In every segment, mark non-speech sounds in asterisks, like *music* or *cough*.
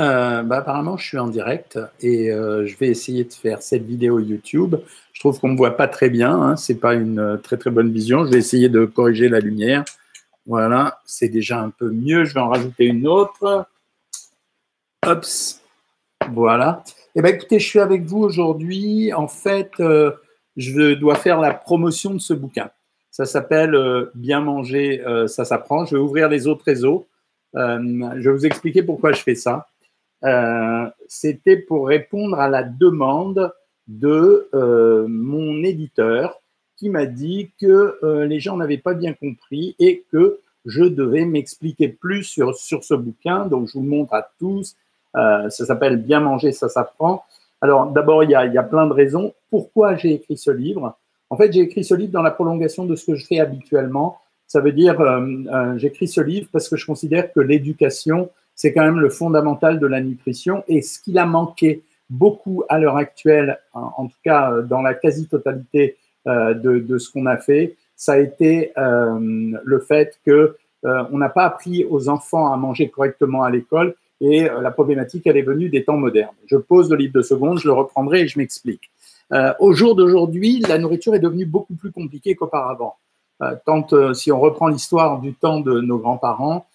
Euh, bah, apparemment, je suis en direct et euh, je vais essayer de faire cette vidéo YouTube. Je trouve qu'on ne me voit pas très bien, hein, ce n'est pas une euh, très très bonne vision. Je vais essayer de corriger la lumière. Voilà, c'est déjà un peu mieux. Je vais en rajouter une autre. Ops, voilà. Eh bien, écoutez, je suis avec vous aujourd'hui. En fait, je dois faire la promotion de ce bouquin. Ça s'appelle Bien manger, ça s'apprend. Je vais ouvrir les autres réseaux. je vais vous expliquer pourquoi je fais ça. Euh, c'était pour répondre à la demande de euh, mon éditeur qui m'a dit que euh, les gens n'avaient pas bien compris et que je devais m'expliquer plus sur, sur ce bouquin. Donc, je vous le montre à tous. ça s'appelle Bien manger, ça s'apprend. Alors, d'abord, il y, a, y a plein de raisons. Pourquoi j'ai écrit ce livre? En fait, j'ai écrit ce livre dans la prolongation de ce que je fais habituellement. Ça veut dire, j'écris ce livre parce que je considère que l'éducation, c'est quand même le fondamental de la nutrition. Et ce qu'il a manqué beaucoup à l'heure actuelle, en, tout cas euh, dans la quasi-totalité euh, de, ce qu'on a fait, ça a été euh, le fait que on n'a pas appris aux enfants à manger correctement à l'école. Et la problématique, elle est venue des temps modernes. Je pose le livre de seconde, je le reprendrai et je m'explique. au jour d'aujourd'hui, la nourriture est devenue beaucoup plus compliquée qu'auparavant. Quand, si on reprend l'histoire du temps de nos grands-parents,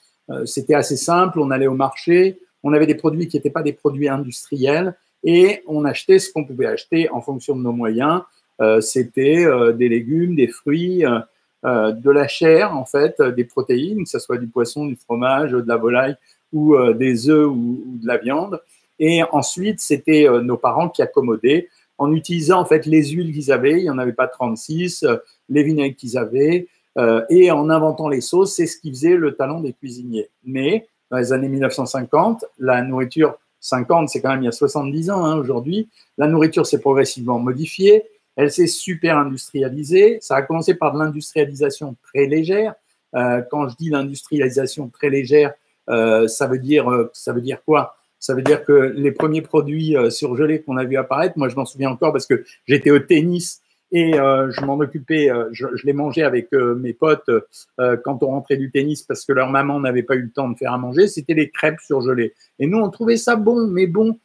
c'était assez simple, on allait au marché, on avait des produits qui n'étaient pas des produits industriels et on achetait ce qu'on pouvait acheter en fonction de nos moyens. Euh, c'était euh, des légumes, des fruits, de la chair, en fait, des protéines, que ce soit du poisson, du fromage, de la volaille ou des œufs ou, de la viande. Et ensuite, c'était nos parents qui accommodaient en utilisant en fait les huiles qu'ils avaient, il n'y en avait pas 36, les vinaigres qu'ils avaient, euh, et en inventant les sauces, c'est ce qui faisait le talent des cuisiniers. Mais dans les années 1950, la nourriture, 50, c'est quand même il y a 70 ans hein, aujourd'hui, la nourriture s'est progressivement modifiée, elle s'est super industrialisée. Ça a commencé par de l'industrialisation très légère. Euh, quand je dis l'industrialisation très légère, euh, ça veut dire ça veut dire quoi? Ça veut dire que les premiers produits surgelés qu'on a vu apparaître, moi je m'en souviens encore parce que j'étais au tennis et euh, je m'en occupais, euh, je, je, les mangeais avec euh, mes potes quand on rentrait du tennis parce que leur maman n'avait pas eu le temps de faire à manger. C'était les crêpes surgelées. Et nous, on trouvait ça bon, mais bon,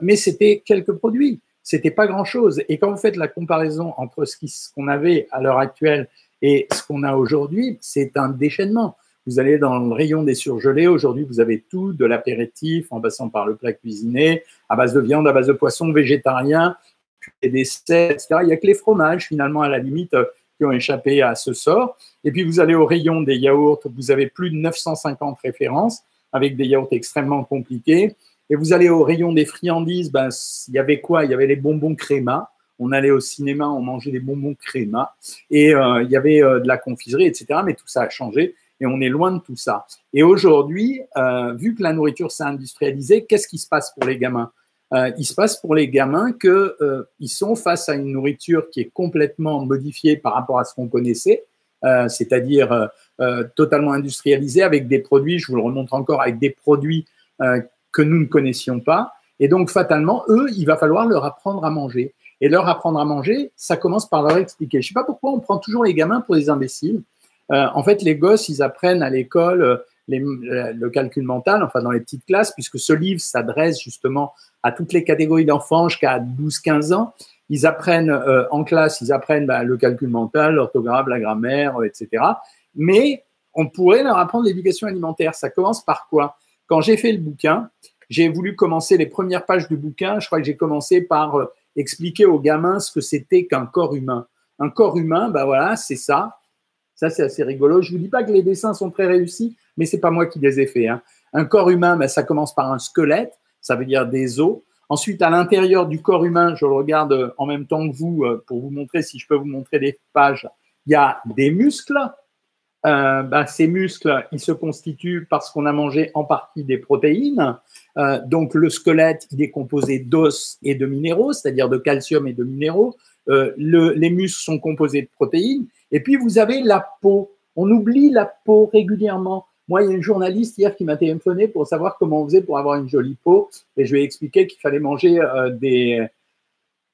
mais c'était quelques produits. C'était pas grand chose. Et quand vous faites la comparaison entre ce qu'on avait à l'heure actuelle et ce qu'on a aujourd'hui, c'est un déchaînement. Vous allez dans le rayon des surgelés. Aujourd'hui, vous avez tout, de l'apéritif en passant par le plat cuisiné, à base de viande, à base de poisson, végétarien, desserts, etc. Il n'y a que les fromages, finalement, à la limite, euh, qui ont échappé à ce sort. Et puis, vous allez au rayon des yaourts, vous avez plus de 950 références avec des yaourts extrêmement compliqués. Et vous allez au rayon des friandises, ben, il y avait quoi? Il y avait les bonbons créma. On allait au cinéma, on mangeait des bonbons créma. Et euh, il y avait euh, de la confiserie, etc. Mais tout ça a changé et on est loin de tout ça. Et aujourd'hui, vu que la nourriture s'est industrialisée, qu'est-ce qui se passe pour les gamins? Euh, il se passe pour les gamins qu'ils euh, sont face à une nourriture qui est complètement modifiée par rapport à ce qu'on connaissait, euh, c'est-à-dire euh, totalement industrialisée avec des produits, je vous le remontre encore, avec des produits que nous ne connaissions pas. Et donc, fatalement, eux, il va falloir leur apprendre à manger. Et leur apprendre à manger, ça commence par leur expliquer. Je sais pas pourquoi on prend toujours les gamins pour des imbéciles. en fait, les gosses, ils apprennent à l'école le calcul mental, enfin dans les petites classes, puisque ce livre s'adresse justement à toutes les catégories d'enfants jusqu'à 12-15 ans. Ils apprennent euh, en classe, ils apprennent bah, le calcul mental, l'orthographe, la grammaire, euh, etc. Mais on pourrait leur apprendre l'éducation alimentaire. Ça commence par quoi? Quand j'ai fait le bouquin, j'ai voulu commencer les premières pages du bouquin. Je crois que j'ai commencé par euh, expliquer aux gamins ce que c'était qu'un corps humain. Un corps humain, bah voilà, c'est ça. Ça, c'est assez rigolo. Je vous dis pas que les dessins sont très réussis, mais c'est pas moi qui les ai faits. Hein. Un corps humain, bah, ça commence par un squelette ça veut dire des os. Ensuite, à l'intérieur du corps humain, je le regarde euh, en même temps que vous euh, pour vous montrer, si je peux vous montrer des pages, il y a des muscles. Euh, bah, ces muscles, ils se constituent parce qu'on a mangé en partie des protéines. donc le squelette, il est composé d'os et de minéraux, c'est-à-dire de calcium et de minéraux. Les muscles sont composés de protéines. Et puis vous avez la peau. On oublie la peau régulièrement. Moi, il y a une journaliste hier qui m'a téléphoné pour savoir comment on faisait pour avoir une jolie peau. Et je lui ai expliqué qu'il fallait manger euh,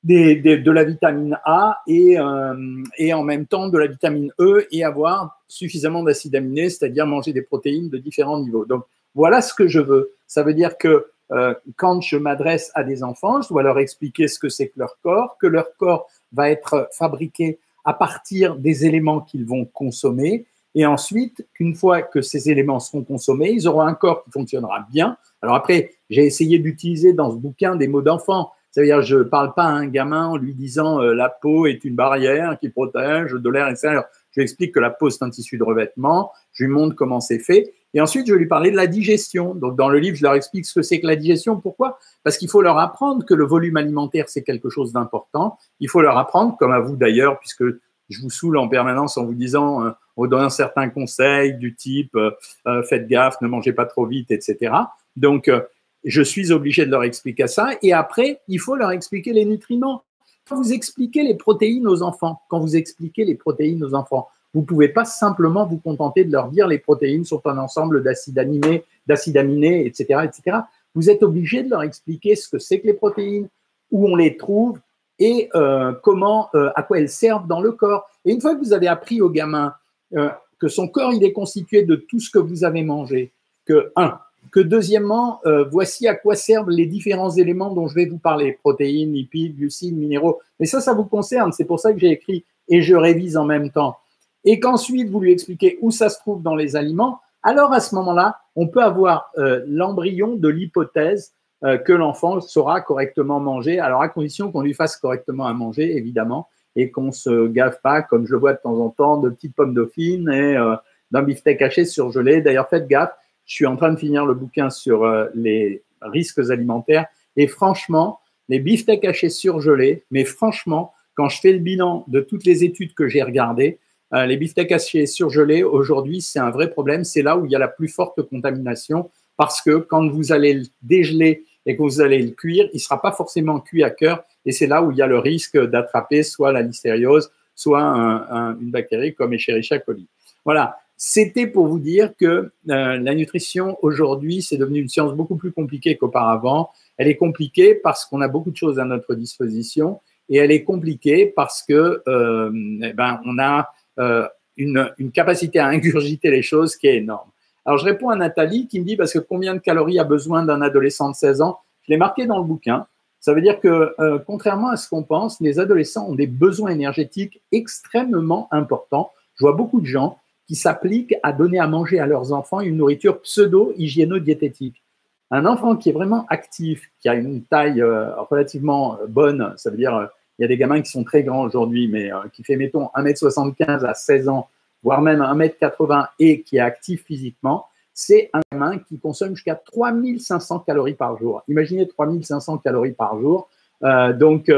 de la vitamine A et, euh, et en même temps de la vitamine E et avoir suffisamment d'acides aminés, c'est-à-dire manger des protéines de différents niveaux. Donc, voilà ce que je veux. Ça veut dire que euh, quand je m'adresse à des enfants, je dois leur expliquer ce que c'est que leur corps, que leur corps va être fabriqué à partir des éléments qu'ils vont consommer. Et ensuite, qu'une fois que ces éléments seront consommés, ils auront un corps qui fonctionnera bien. Alors après, j'ai essayé d'utiliser dans ce bouquin des mots d'enfant. C'est-à-dire, je ne parle pas à un gamin en lui disant euh, la peau est une barrière qui protège de l'air extérieur. Je lui explique que la peau, c'est un tissu de revêtement. Je lui montre comment c'est fait. Et ensuite, je vais lui parler de la digestion. Donc, dans le livre, je leur explique ce que c'est que la digestion. Pourquoi? Parce qu'il faut leur apprendre que le volume alimentaire, c'est quelque chose d'important. Il faut leur apprendre, comme à vous d'ailleurs, puisque je vous saoule en permanence en vous disant, euh, en donnant certains conseils du type euh, euh, faites gaffe, ne mangez pas trop vite, etc. Donc, euh, je suis obligé de leur expliquer ça. Et après, il faut leur expliquer les nutriments. Quand vous expliquez les protéines aux enfants, quand vous expliquez les protéines aux enfants, vous ne pouvez pas simplement vous contenter de leur dire les protéines sont un ensemble d'acides aminés, d'acides aminés, etc., etc. Vous êtes obligé de leur expliquer ce que c'est que les protéines, où on les trouve et euh, comment, euh, à quoi elles servent dans le corps. Et une fois que vous avez appris au gamin euh, que son corps il est constitué de tout ce que vous avez mangé, que un, que deuxièmement, voici à quoi servent les différents éléments dont je vais vous parler, protéines, lipides, glucides, minéraux. Mais ça, ça vous concerne. C'est pour ça que j'ai écrit et je révise en même temps. Et qu'ensuite, vous lui expliquez où ça se trouve dans les aliments. Alors, à ce moment-là, on peut avoir euh, l'embryon de l'hypothèse euh, que l'enfant saura correctement manger. Alors, à condition qu'on lui fasse correctement à manger, évidemment, et qu'on se gave pas, comme je le vois de temps en temps, de petites pommes dauphines et euh, d'un beefsteak haché surgelé. D'ailleurs, faites gaffe je suis en train de finir le bouquin sur euh, les risques alimentaires. Et franchement, les beefsteaks hachés surgelés, mais franchement, quand je fais le bilan de toutes les études que j'ai regardées, les beefsteaks hachés surgelés, aujourd'hui, c'est un vrai problème. C'est là où il y a la plus forte contamination parce que quand vous allez le dégeler et que vous allez le cuire, il ne sera pas forcément cuit à cœur. Et c'est là où il y a le risque d'attraper soit la listériose, soit une bactérie comme Escherichia coli. Voilà. C'était pour vous dire que euh, la nutrition aujourd'hui, c'est devenu une science beaucoup plus compliquée qu'auparavant. Elle est compliquée parce qu'on a beaucoup de choses à notre disposition et elle est compliquée parce que euh, eh ben, on a euh, une, capacité à ingurgiter les choses qui est énorme. Alors je réponds à Nathalie qui me dit parce que combien de calories a besoin d'un adolescent de 16 ans? Je l'ai marqué dans le bouquin. Ça veut dire que euh, contrairement à ce qu'on pense, les adolescents ont des besoins énergétiques extrêmement importants. Je vois beaucoup de gens qui s'appliquent à donner à manger à leurs enfants une nourriture pseudo-hygiéno-diététique. Un enfant qui est vraiment actif, qui a une taille euh, relativement bonne, ça veut dire, il y a des gamins qui sont très grands aujourd'hui, mais euh, qui fait, mettons, 1m75 à 16 ans, voire même 1m80 et qui est actif physiquement, c'est un gamin qui consomme jusqu'à 3500 calories par jour. Imaginez 3500 calories par jour. donc,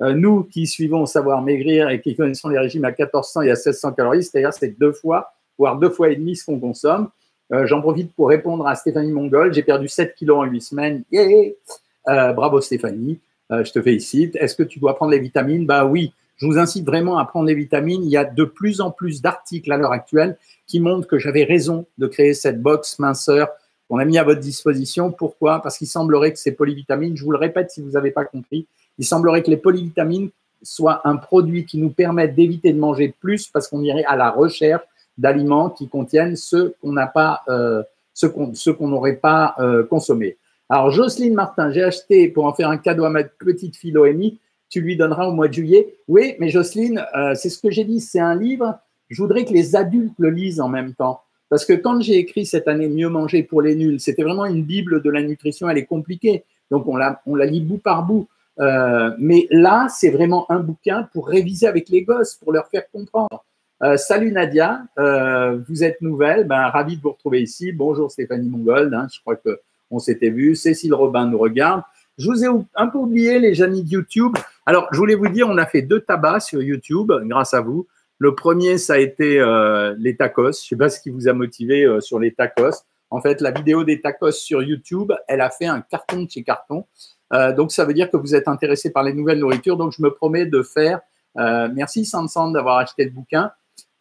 euh, nous qui suivons Savoir Maigrir et qui connaissons les régimes à 1400 et à 1600 calories, c'est-à-dire c'est deux fois, voire deux fois et demi ce qu'on consomme. Euh, j'en profite pour répondre à Stéphanie Mongol. J'ai perdu 7 kilos en 8 semaines. Euh, bravo Stéphanie, je te félicite. Est-ce que tu dois prendre les vitamines? Bah oui, je vous incite vraiment à prendre les vitamines. Il y a de plus en plus d'articles à l'heure actuelle qui montrent que j'avais raison de créer cette box minceur qu'on a mis à votre disposition. Pourquoi? Parce qu'il semblerait que ces polyvitamines, je vous le répète si vous n'avez pas compris, il semblerait que les polyvitamines soient un produit qui nous permette d'éviter de manger plus parce qu'on irait à la recherche d'aliments qui contiennent ceux qu'on n'a pas, euh, ceux qu'on n'aurait pas euh, consommés. Alors, Jocelyne Martin, j'ai acheté pour en faire un cadeau à ma petite fille Noémie. Tu lui donneras au mois de juillet. Oui, mais Jocelyne, euh, c'est ce que j'ai dit, c'est un livre. Je voudrais que les adultes le lisent en même temps. Parce que quand j'ai écrit cette année Mieux manger pour les nuls, c'était vraiment une Bible de la nutrition. Elle est compliquée. Donc, on la, on la lit bout par bout. Euh, mais là, c'est vraiment un bouquin pour réviser avec les gosses, pour leur faire comprendre. Euh, salut Nadia, euh, vous êtes nouvelle, ben, ravi de vous retrouver ici. Bonjour Stéphanie Mongold, hein, je crois que on s'était vu. Cécile Robin nous regarde. Je vous ai un peu oublié les amis de YouTube. Alors, je voulais vous dire, on a fait deux tabacs sur YouTube grâce à vous. Le premier, ça a été euh, les tacos. Je ne sais pas ce qui vous a motivé euh, sur les tacos. En fait, la vidéo des tacos sur YouTube, elle a fait un carton de chez carton. Euh, donc, ça veut dire que vous êtes intéressé par les nouvelles nourritures. Donc, je me promets de faire. Merci Sansan d'avoir acheté le bouquin.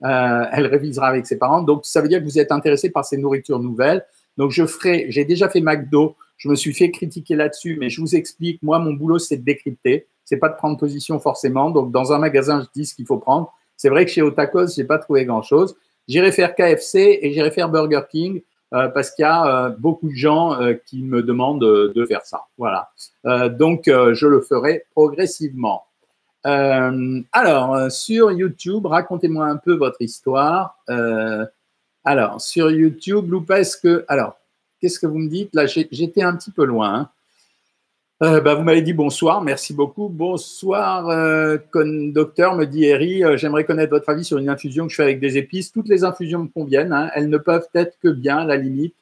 Elle révisera avec ses parents. Donc, ça veut dire que vous êtes intéressé par ces nourritures nouvelles. Donc, je ferai. J'ai déjà fait McDo. Je me suis fait critiquer là-dessus, mais je vous explique. Moi, mon boulot, c'est de décrypter. C'est pas de prendre position forcément. Donc, dans un magasin, je dis ce qu'il faut prendre. C'est vrai que chez Otakos, j'ai pas trouvé grand-chose. J'irai faire KFC et j'irai faire Burger King. parce qu'il y a beaucoup de gens qui me demandent de faire ça. Voilà. donc, je le ferai progressivement. alors, sur YouTube, racontez-moi un peu votre histoire. Alors, sur YouTube, Loupa, est-ce que. Alors, qu'est-ce que vous me dites? Là, j'étais un petit peu loin. Hein. Euh, bah, vous m'avez dit bonsoir, merci beaucoup. Bonsoir, euh, docteur, me dit Eri. Euh, j'aimerais connaître votre avis sur une infusion que je fais avec des épices. Toutes les infusions me conviennent, hein. elles ne peuvent être que bien, la limite.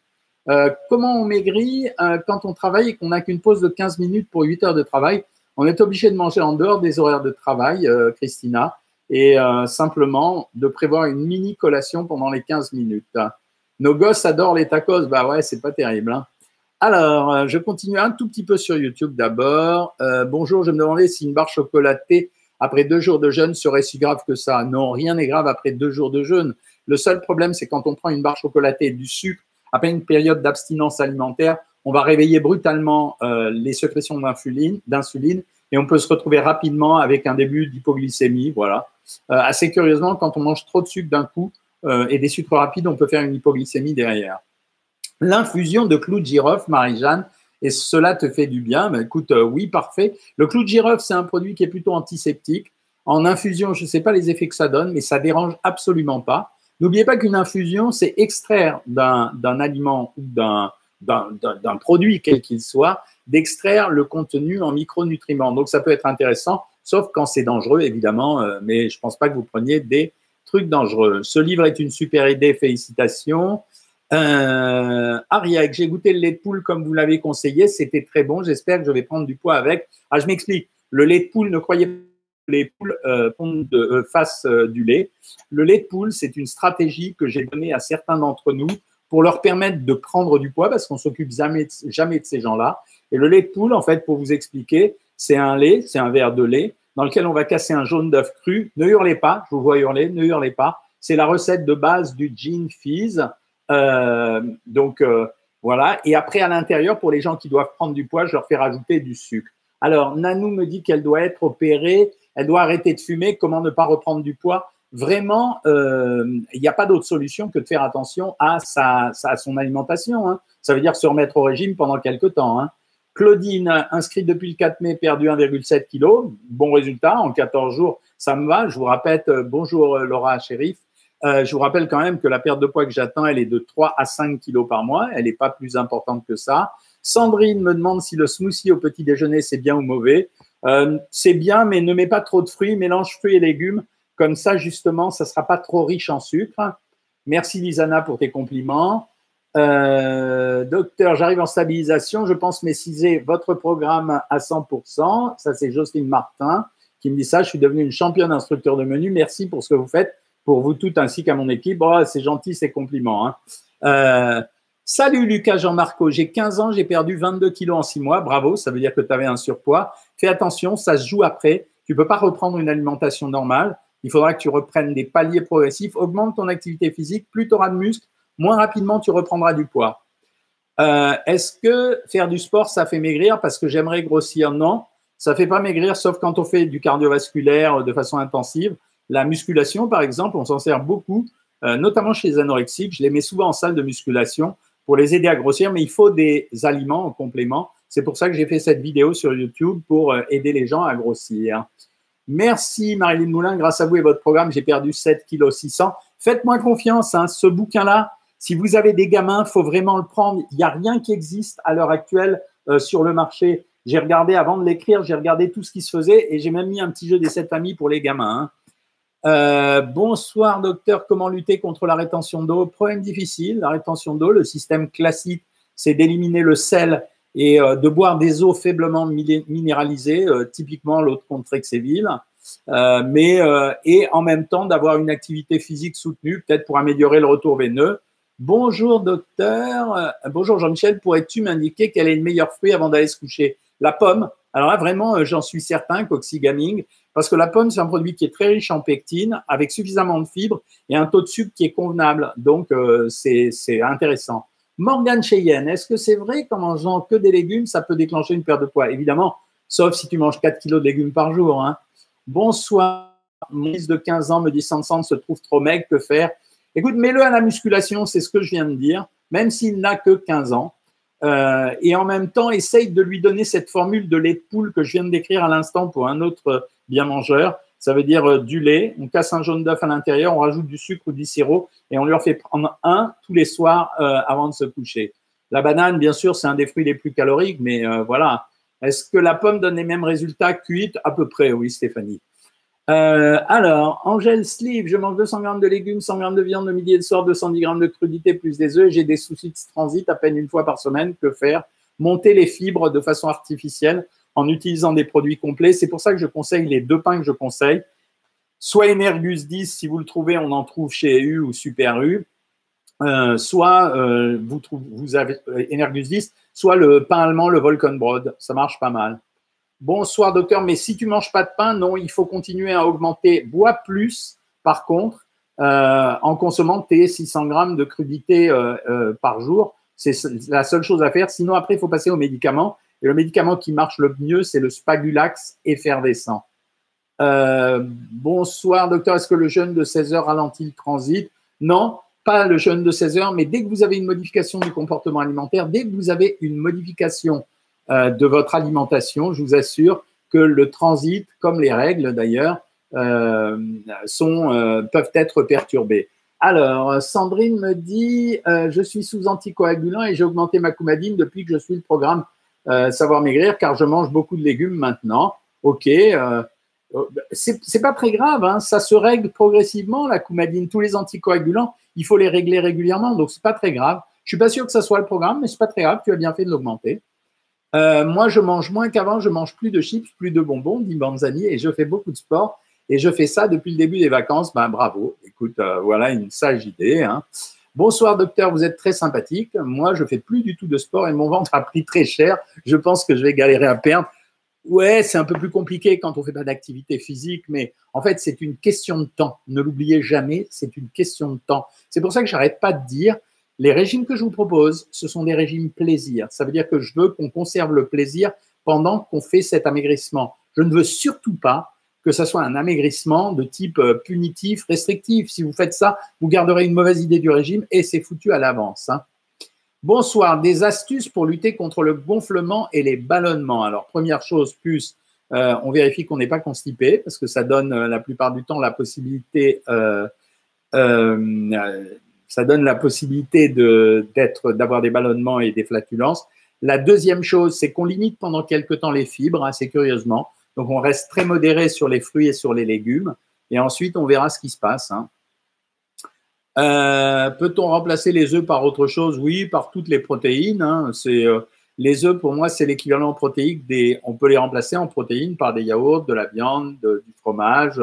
Comment on maigrit quand on travaille et qu'on n'a qu'une pause de 15 minutes pour 8 heures de travail? On est obligé de manger en dehors des horaires de travail, Christina, et simplement de prévoir une mini collation pendant les 15 minutes. Nos gosses adorent les tacos, bah ouais, c'est pas terrible. Hein. Alors, euh, je continue un tout petit peu sur YouTube d'abord. Euh, bonjour, je me demandais si une barre chocolatée après deux jours de jeûne serait si grave que ça. Non, rien n'est grave après deux jours de jeûne. Le seul problème, c'est quand on prend une barre chocolatée et du sucre après une période d'abstinence alimentaire, on va réveiller brutalement euh, les sécrétions d'insuline et on peut se retrouver rapidement avec un début d'hypoglycémie. Voilà. assez curieusement, quand on mange trop de sucre d'un coup et des sucres rapides, on peut faire une hypoglycémie derrière l'infusion de clou de girofle, Marie-Jeanne, et cela te fait du bien. Mais écoute, euh, oui, parfait. Le clou de girofle, c'est un produit qui est plutôt antiseptique. En infusion, je ne sais pas les effets que ça donne, mais ça dérange absolument pas. N'oubliez pas qu'une infusion, c'est extraire d'un aliment ou d'un produit, quel qu'il soit, d'extraire le contenu en micronutriments. Donc, ça peut être intéressant, sauf quand c'est dangereux, évidemment, euh, mais je ne pense pas que vous preniez des trucs dangereux. Ce livre est une super idée, félicitations. Euh, Ariak, j'ai goûté le lait de poule comme vous l'avez conseillé, c'était très bon. J'espère que je vais prendre du poids avec. Ah, je m'explique. Le lait de poule, ne croyez pas que les poules euh, euh, du lait. Le lait de poule, c'est une stratégie que j'ai donnée à certains d'entre nous pour leur permettre de prendre du poids parce qu'on s'occupe jamais, de ces gens-là. Et le lait de poule, en fait, pour vous expliquer, c'est un lait, c'est un verre de lait dans lequel on va casser un jaune d'œuf cru. Ne hurlez pas, je vous vois hurler, ne hurlez pas. C'est la recette de base du gin fizz. Euh, donc euh, voilà. Et après, à l'intérieur, pour les gens qui doivent prendre du poids, je leur fais rajouter du sucre. Alors, Nanou me dit qu'elle doit être opérée, elle doit arrêter de fumer. Comment ne pas reprendre du poids? Vraiment, euh, il n'y a pas d'autre solution que de faire attention à, sa, à son alimentation. Hein. Ça veut dire se remettre au régime pendant quelques temps. Hein. Claudine, inscrite depuis le 4 mai, perdu 1,7 kg. Bon résultat, en 14 jours, ça me va. Je vous répète, bonjour Laura Chérif. Euh, je vous rappelle quand même que la perte de poids que j'attends, elle est de 3 à 5 kilos par mois. Elle n'est pas plus importante que ça. Sandrine me demande si le smoothie au petit déjeuner, c'est bien ou mauvais. Euh, c'est bien, mais ne mets pas trop de fruits. Mélange fruits et légumes. Comme ça, justement, ça ne sera pas trop riche en sucre. Merci Lisana pour tes compliments. Euh, docteur, j'arrive en stabilisation. Je pense maîtriser votre programme à 100%. Ça, c'est Jocelyne Martin qui me dit ça. Je suis devenue une championne instructeur de menu. Merci pour ce que vous faites pour vous toutes ainsi qu'à mon équipe. Oh, c'est gentil ces compliments. Hein. Euh, salut Lucas Jean-Marco, j'ai 15 ans, j'ai perdu 22 kilos en 6 mois. Bravo, ça veut dire que tu avais un surpoids. Fais attention, ça se joue après. Tu ne peux pas reprendre une alimentation normale. Il faudra que tu reprennes des paliers progressifs. Augmente ton activité physique. Plus tu auras de muscles, moins rapidement tu reprendras du poids. Euh, est-ce que faire du sport, ça fait maigrir? Parce que j'aimerais grossir Non, ça ne fait pas maigrir, sauf quand on fait du cardiovasculaire de façon intensive. La musculation, par exemple, on s'en sert beaucoup, euh, notamment chez les anorexiques. Je les mets souvent en salle de musculation pour les aider à grossir, mais il faut des aliments en complément. C'est pour ça que j'ai fait cette vidéo sur YouTube pour euh, aider les gens à grossir. Merci Marilyn Moulin, grâce à vous et votre programme, j'ai perdu 7 kg 600. Faites-moi confiance, hein, ce bouquin-là, si vous avez des gamins, il faut vraiment le prendre. Il n'y a rien qui existe à l'heure actuelle euh, sur le marché. J'ai regardé avant de l'écrire, j'ai regardé tout ce qui se faisait et j'ai même mis un petit jeu des 7 amis pour les gamins. Hein. Euh, bonsoir docteur, comment lutter contre la rétention d'eau? Problème difficile, la rétention d'eau, le système classique, c'est d'éliminer le sel et euh, de boire des eaux faiblement minéralisées, euh, typiquement l'eau de Contrexéville, mais et en même temps d'avoir une activité physique soutenue, peut-être pour améliorer le retour veineux. Bonjour docteur, bonjour Jean-Michel, pourrais-tu m'indiquer quel est le meilleur fruit avant d'aller se coucher? La pomme. Alors là, vraiment, j'en suis certain, Coxygaming, parce que la pomme, c'est un produit qui est très riche en pectine, avec suffisamment de fibres et un taux de sucre qui est convenable. Donc, euh, c'est intéressant. Morgane Cheyenne, est-ce que c'est vrai qu'en mangeant que des légumes, ça peut déclencher une perte de poids? Évidemment, sauf si tu manges 4 kilos de légumes par jour. Hein. Bonsoir. Mon fils de 15 ans me dit sans se trouve trop maigre, que faire? Écoute, mets-le à la musculation, c'est ce que je viens de dire. même s'il n'a que 15 ans. Euh, et en même temps, essaye de lui donner cette formule de lait de poule que je viens de décrire à l'instant pour un autre bien mangeur. Ça veut dire euh, du lait, on casse un jaune d'œuf à l'intérieur, on rajoute du sucre ou du sirop et on lui en fait prendre un tous les soirs euh, avant de se coucher. La banane, bien sûr, c'est un des fruits les plus caloriques, mais voilà. Est-ce que la pomme donne les mêmes résultats cuites? À peu près, oui, Stéphanie. Euh, alors, Angèle Sleeve, je mange 200 grammes de légumes, 100 grammes de viande le midi et le soir, 210 grammes de crudité plus des œufs. J'ai des soucis de transit à peine une fois par semaine. Que faire? Monter les fibres de façon artificielle en utilisant des produits complets. C'est pour ça que je conseille les deux pains que je conseille. Soit Energus 10, si vous le trouvez, on en trouve chez U ou Super U. Euh, soit euh, vous, avez Energus 10, soit le pain allemand, le Volkenbrod. Ça marche pas mal. Bonsoir docteur, mais si tu manges pas de pain, non, il faut continuer à augmenter. Bois plus, par contre, euh, en consommant tes 600 grammes de crudité euh, euh, par jour. C'est la seule chose à faire. Sinon, après, il faut passer au médicament. Et le médicament qui marche le mieux, c'est le Spagulax effervescent. bonsoir docteur, est-ce que le jeûne de 16 heures ralentit le transit? Non, pas le jeûne de 16 heures, mais dès que vous avez une modification du comportement alimentaire, dès que vous avez une modification euh, de votre alimentation. Je vous assure que le transit, comme les règles d'ailleurs, euh, euh, peuvent être perturbées. Alors, Sandrine me dit, je suis sous anticoagulant et j'ai augmenté ma coumadine depuis que je suis le programme Savoir Maigrir car je mange beaucoup de légumes maintenant. Ok, c'est pas très grave, hein. ça se règle progressivement la coumadine. Tous les anticoagulants, il faut les régler régulièrement, donc c'est pas très grave. Je suis pas sûr que ça soit le programme, mais c'est pas très grave. Tu as bien fait de l'augmenter. Euh, moi, je mange moins qu'avant, je mange plus de chips, plus de bonbons, dit Banzani, et je fais beaucoup de sport. Et je fais ça depuis le début des vacances. Ben, bravo. Écoute, euh, voilà une sage idée. Hein. Bonsoir, docteur, vous êtes très sympathique. Moi, je fais plus du tout de sport et mon ventre a pris très cher. Je pense que je vais galérer à perdre. Ouais, c'est un peu plus compliqué quand on fait pas d'activité physique, mais en fait, c'est une question de temps. Ne l'oubliez jamais, c'est une question de temps. C'est pour ça que j'arrête pas de dire les régimes que je vous propose, ce sont des régimes plaisir. Ça veut dire que je veux qu'on conserve le plaisir pendant qu'on fait cet amaigrissement. Je ne veux surtout pas que ce soit un amaigrissement de type euh, punitif, restrictif. Si vous faites ça, vous garderez une mauvaise idée du régime et c'est foutu à l'avance. Hein. Bonsoir, des astuces pour lutter contre le gonflement et les ballonnements. Alors, première chose, plus, euh, on vérifie qu'on n'est pas constipé parce que ça donne euh, la plupart du temps la possibilité ça donne la possibilité d'être, d'avoir des ballonnements et des flatulences. La deuxième chose, c'est qu'on limite pendant quelques temps les fibres, assez curieusement. Donc, on reste très modéré sur les fruits et sur les légumes. Et ensuite, on verra ce qui se passe. Hein. Euh, peut-on remplacer les œufs par autre chose? Oui, par toutes les protéines. Hein. Euh, les œufs, pour moi, c'est l'équivalent protéique des. On peut les remplacer en protéines par des yaourts, de la viande, du fromage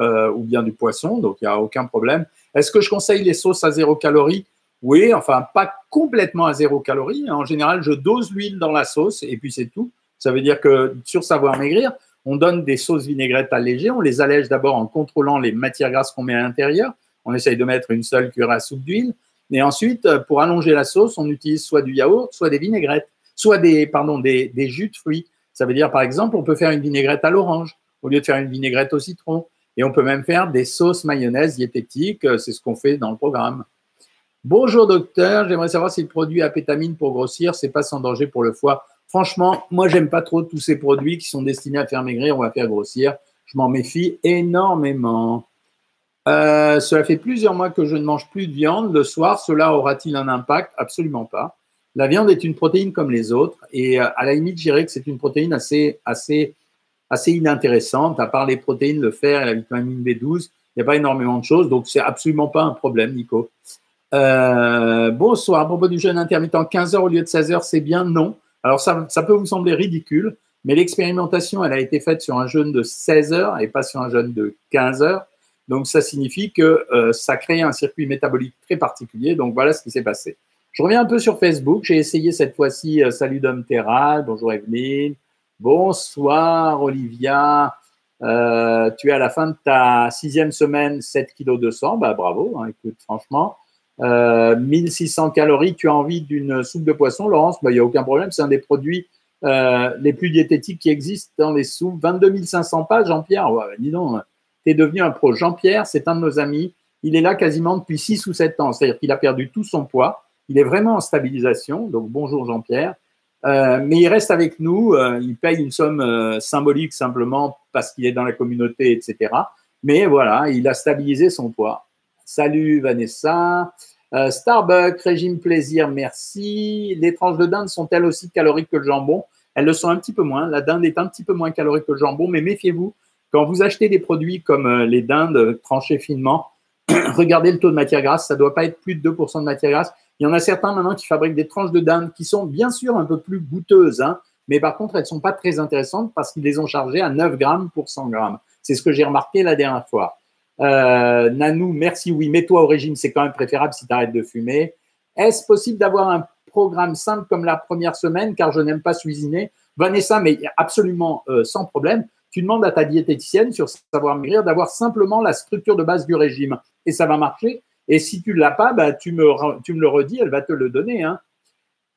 euh, ou bien du poisson. Donc, il n'y a aucun problème. Est-ce que je conseille les sauces à zéro calorie? Oui, enfin, pas complètement à zéro calorie. En général, je dose l'huile dans la sauce et puis c'est tout. Ça veut dire que sur Savoir Maigrir, on donne des sauces vinaigrettes allégées. On les allège d'abord en contrôlant les matières grasses qu'on met à l'intérieur. On essaye de mettre une seule cuillère à soupe d'huile. Et ensuite, pour allonger la sauce, on utilise soit du yaourt, soit des vinaigrettes, soit des, jus de fruits. Ça veut dire, par exemple, on peut faire une vinaigrette à l'orange au lieu de faire une vinaigrette au citron. Et on peut même faire des sauces mayonnaise diététiques, euh, c'est ce qu'on fait dans le programme. Bonjour docteur, j'aimerais savoir si le produit apétamine pour grossir, c'est pas sans danger pour le foie. Franchement, moi j'aime pas trop tous ces produits qui sont destinés à faire maigrir ou à faire grossir. Je m'en méfie énormément. Euh, cela fait plusieurs mois que je ne mange plus de viande. Le soir, cela aura-t-il un impact? Absolument pas. La viande est une protéine comme les autres et euh, à la limite, je dirais que c'est une protéine assez, inintéressante, à part les protéines, le fer et la vitamine B12. Il n'y a pas énormément de choses, donc c'est absolument pas un problème, Nico. Euh, bonsoir, à du jeûne intermittent, 15 heures au lieu de 16 heures, c'est bien Non. Alors ça, ça peut vous sembler ridicule, mais l'expérimentation, elle a été faite sur un jeûne de 16 heures et pas sur un jeûne de 15 heures. Donc ça signifie que euh, ça crée un circuit métabolique très particulier. Donc voilà ce qui s'est passé. Je reviens un peu sur Facebook. J'ai essayé cette fois-ci euh, Salut Dom Terral, bonjour Evelyne, Bonsoir Olivia. Euh, tu es à la fin de ta sixième semaine, 7 kg 200. Bah, bravo, hein, écoute, franchement. 1600 euh, calories, tu as envie d'une soupe de poisson, Laurence? Bah, Il n'y a aucun problème, c'est un des produits euh, les plus diététiques qui existent dans les soupes. 22 500 pages, Jean-Pierre? Ouais, dis donc, tu es devenu un pro. Jean-Pierre, c'est un de nos amis. Il est là quasiment depuis 6 ou 7 ans. C'est-à-dire qu'il a perdu tout son poids. Il est vraiment en stabilisation. Donc, bonjour Jean-Pierre. Euh, mais il reste avec nous. Euh, il paye une somme euh, symbolique simplement parce qu'il est dans la communauté, etc. Mais voilà, il a stabilisé son poids. Salut Vanessa. Starbucks, régime plaisir, merci. Les tranches de dinde sont-elles aussi caloriques que le jambon? Elles le sont un petit peu moins. La dinde est un petit peu moins calorique que le jambon, mais méfiez-vous. Quand vous achetez des produits comme les dindes tranchées finement, *clears throat* regardez le taux de matière grasse. Ça ne doit pas être plus de 2% de matière grasse. Il y en a certains maintenant qui fabriquent des tranches de dinde qui sont bien sûr un peu plus goûteuses, hein, mais par contre, elles ne sont pas très intéressantes parce qu'ils les ont chargées à 9 grammes pour 100 grammes. C'est ce que j'ai remarqué la dernière fois. Euh, Nanou, merci, oui, mets-toi au régime, c'est quand même préférable si tu arrêtes de fumer. Est-ce possible d'avoir un programme simple comme la première semaine, car je n'aime pas cuisiner? Vanessa, mais absolument euh, sans problème. Tu demandes à ta diététicienne sur Savoir Maigrir d'avoir simplement la structure de base du régime et ça va marcher. Et si tu ne l'as pas, bah, tu, me, tu me le redis, elle va te le donner. Hein.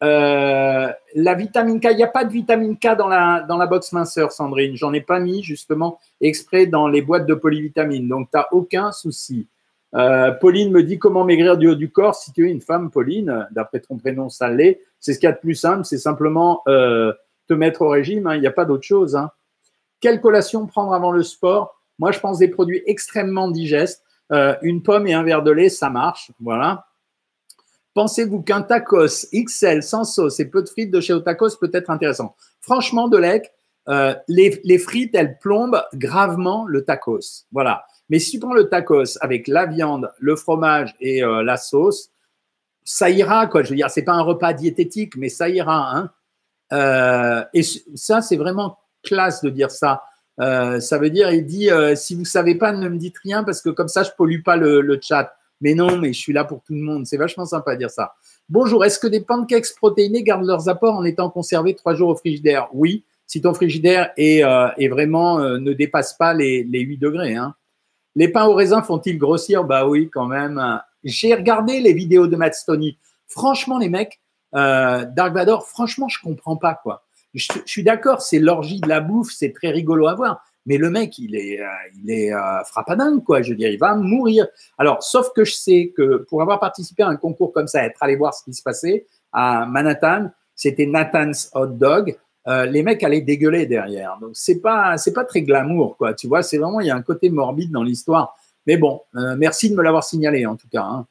Euh, la vitamine K, il n'y a pas de vitamine K dans la, dans la box minceur, Sandrine. J'en ai pas mis justement exprès dans les boîtes de polyvitamines. Donc, tu n'as aucun souci. Euh, Pauline me dit comment maigrir du haut du corps. Si tu es une femme, Pauline, d'après ton prénom, ça l'est. C'est ce qu'il y a de plus simple, c'est simplement euh, te mettre au régime. Hein. Il n'y a pas d'autre chose. Hein. Quelle collation prendre avant le sport? Moi, je pense des produits extrêmement digestes. Une pomme et un verre de lait, ça marche. Voilà. Pensez-vous qu'un tacos XL sans sauce et peu de frites de chez Otacos peut être intéressant? Franchement, de euh, les, frites, elles plombent gravement le tacos. Voilà. Mais si tu prends le tacos avec la viande, le fromage et euh, la sauce, ça ira, quoi. Je veux dire, c'est pas un repas diététique, mais ça ira. Hein. Euh, et ça, c'est vraiment classe de dire ça. Ça veut dire, il dit, si vous savez pas, ne me dites rien parce que comme ça, je pollue pas le, chat. Mais non, mais je suis là pour tout le monde. C'est vachement sympa de dire ça. Bonjour, est-ce que des pancakes protéinés gardent leurs apports en étant conservés trois jours au frigidaire? Oui, si ton frigidaire est, euh, vraiment ne dépasse pas les, 8 degrés. Hein. Les pains au raisin font-ils grossir? Bah oui, quand même. J'ai regardé les vidéos de Matt Stoney. Franchement, les mecs, Dark Vador, franchement, je comprends pas quoi je, suis d'accord, c'est l'orgie de la bouffe, c'est très rigolo à voir. Mais le mec, il est, euh, il est euh, quoi. Je veux dire, il va mourir. Alors, sauf que je sais que pour avoir participé à un concours comme ça, être allé voir ce qui se passait à Manhattan, c'était Nathan's Hot Dog. Euh, les mecs allaient dégueuler derrière. Donc, c'est pas, c'est pas très glamour, quoi. Tu vois, c'est vraiment, il y a un côté morbide dans l'histoire. Mais bon, merci de me l'avoir signalé, en tout cas. Hein.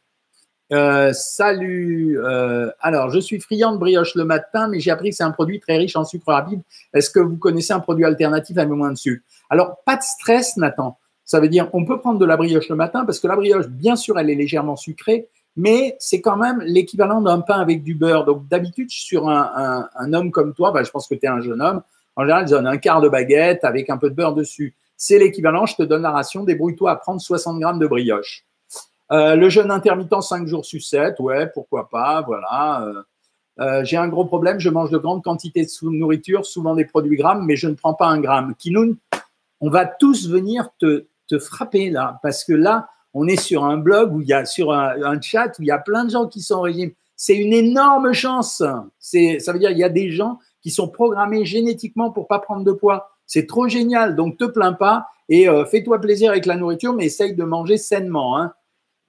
Euh, salut. Euh, alors, je suis friand de brioche le matin, mais j'ai appris que c'est un produit très riche en sucre rapide. Est-ce que vous connaissez un produit alternatif avec moins de sucre? Alors, pas de stress, Nathan. Ça veut dire, on peut prendre de la brioche le matin parce que la brioche, bien sûr, elle est légèrement sucrée, mais c'est quand même l'équivalent d'un pain avec du beurre. Donc, d'habitude, sur un, homme comme toi, bah, je pense que tu es un jeune homme, en général, je donne un quart de baguette avec un peu de beurre dessus. C'est l'équivalent, je te donne la ration, débrouille-toi à prendre 60 grammes de brioche. Euh, le jeûne intermittent 5 jours sur 7, ouais, pourquoi pas, voilà. Euh, euh, j'ai un gros problème, je mange de grandes quantités de nourriture, souvent des produits grammes, mais je ne prends pas un gramme. Kinoun, on va tous venir te, frapper là, parce que là, on est sur un blog où il y a sur un, chat où il y a plein de gens qui sont au régime. C'est une énorme chance. Ça veut dire il y a des gens qui sont programmés génétiquement pour pas prendre de poids. C'est trop génial. Donc te plains pas et fais-toi plaisir avec la nourriture, mais essaye de manger sainement. Hein.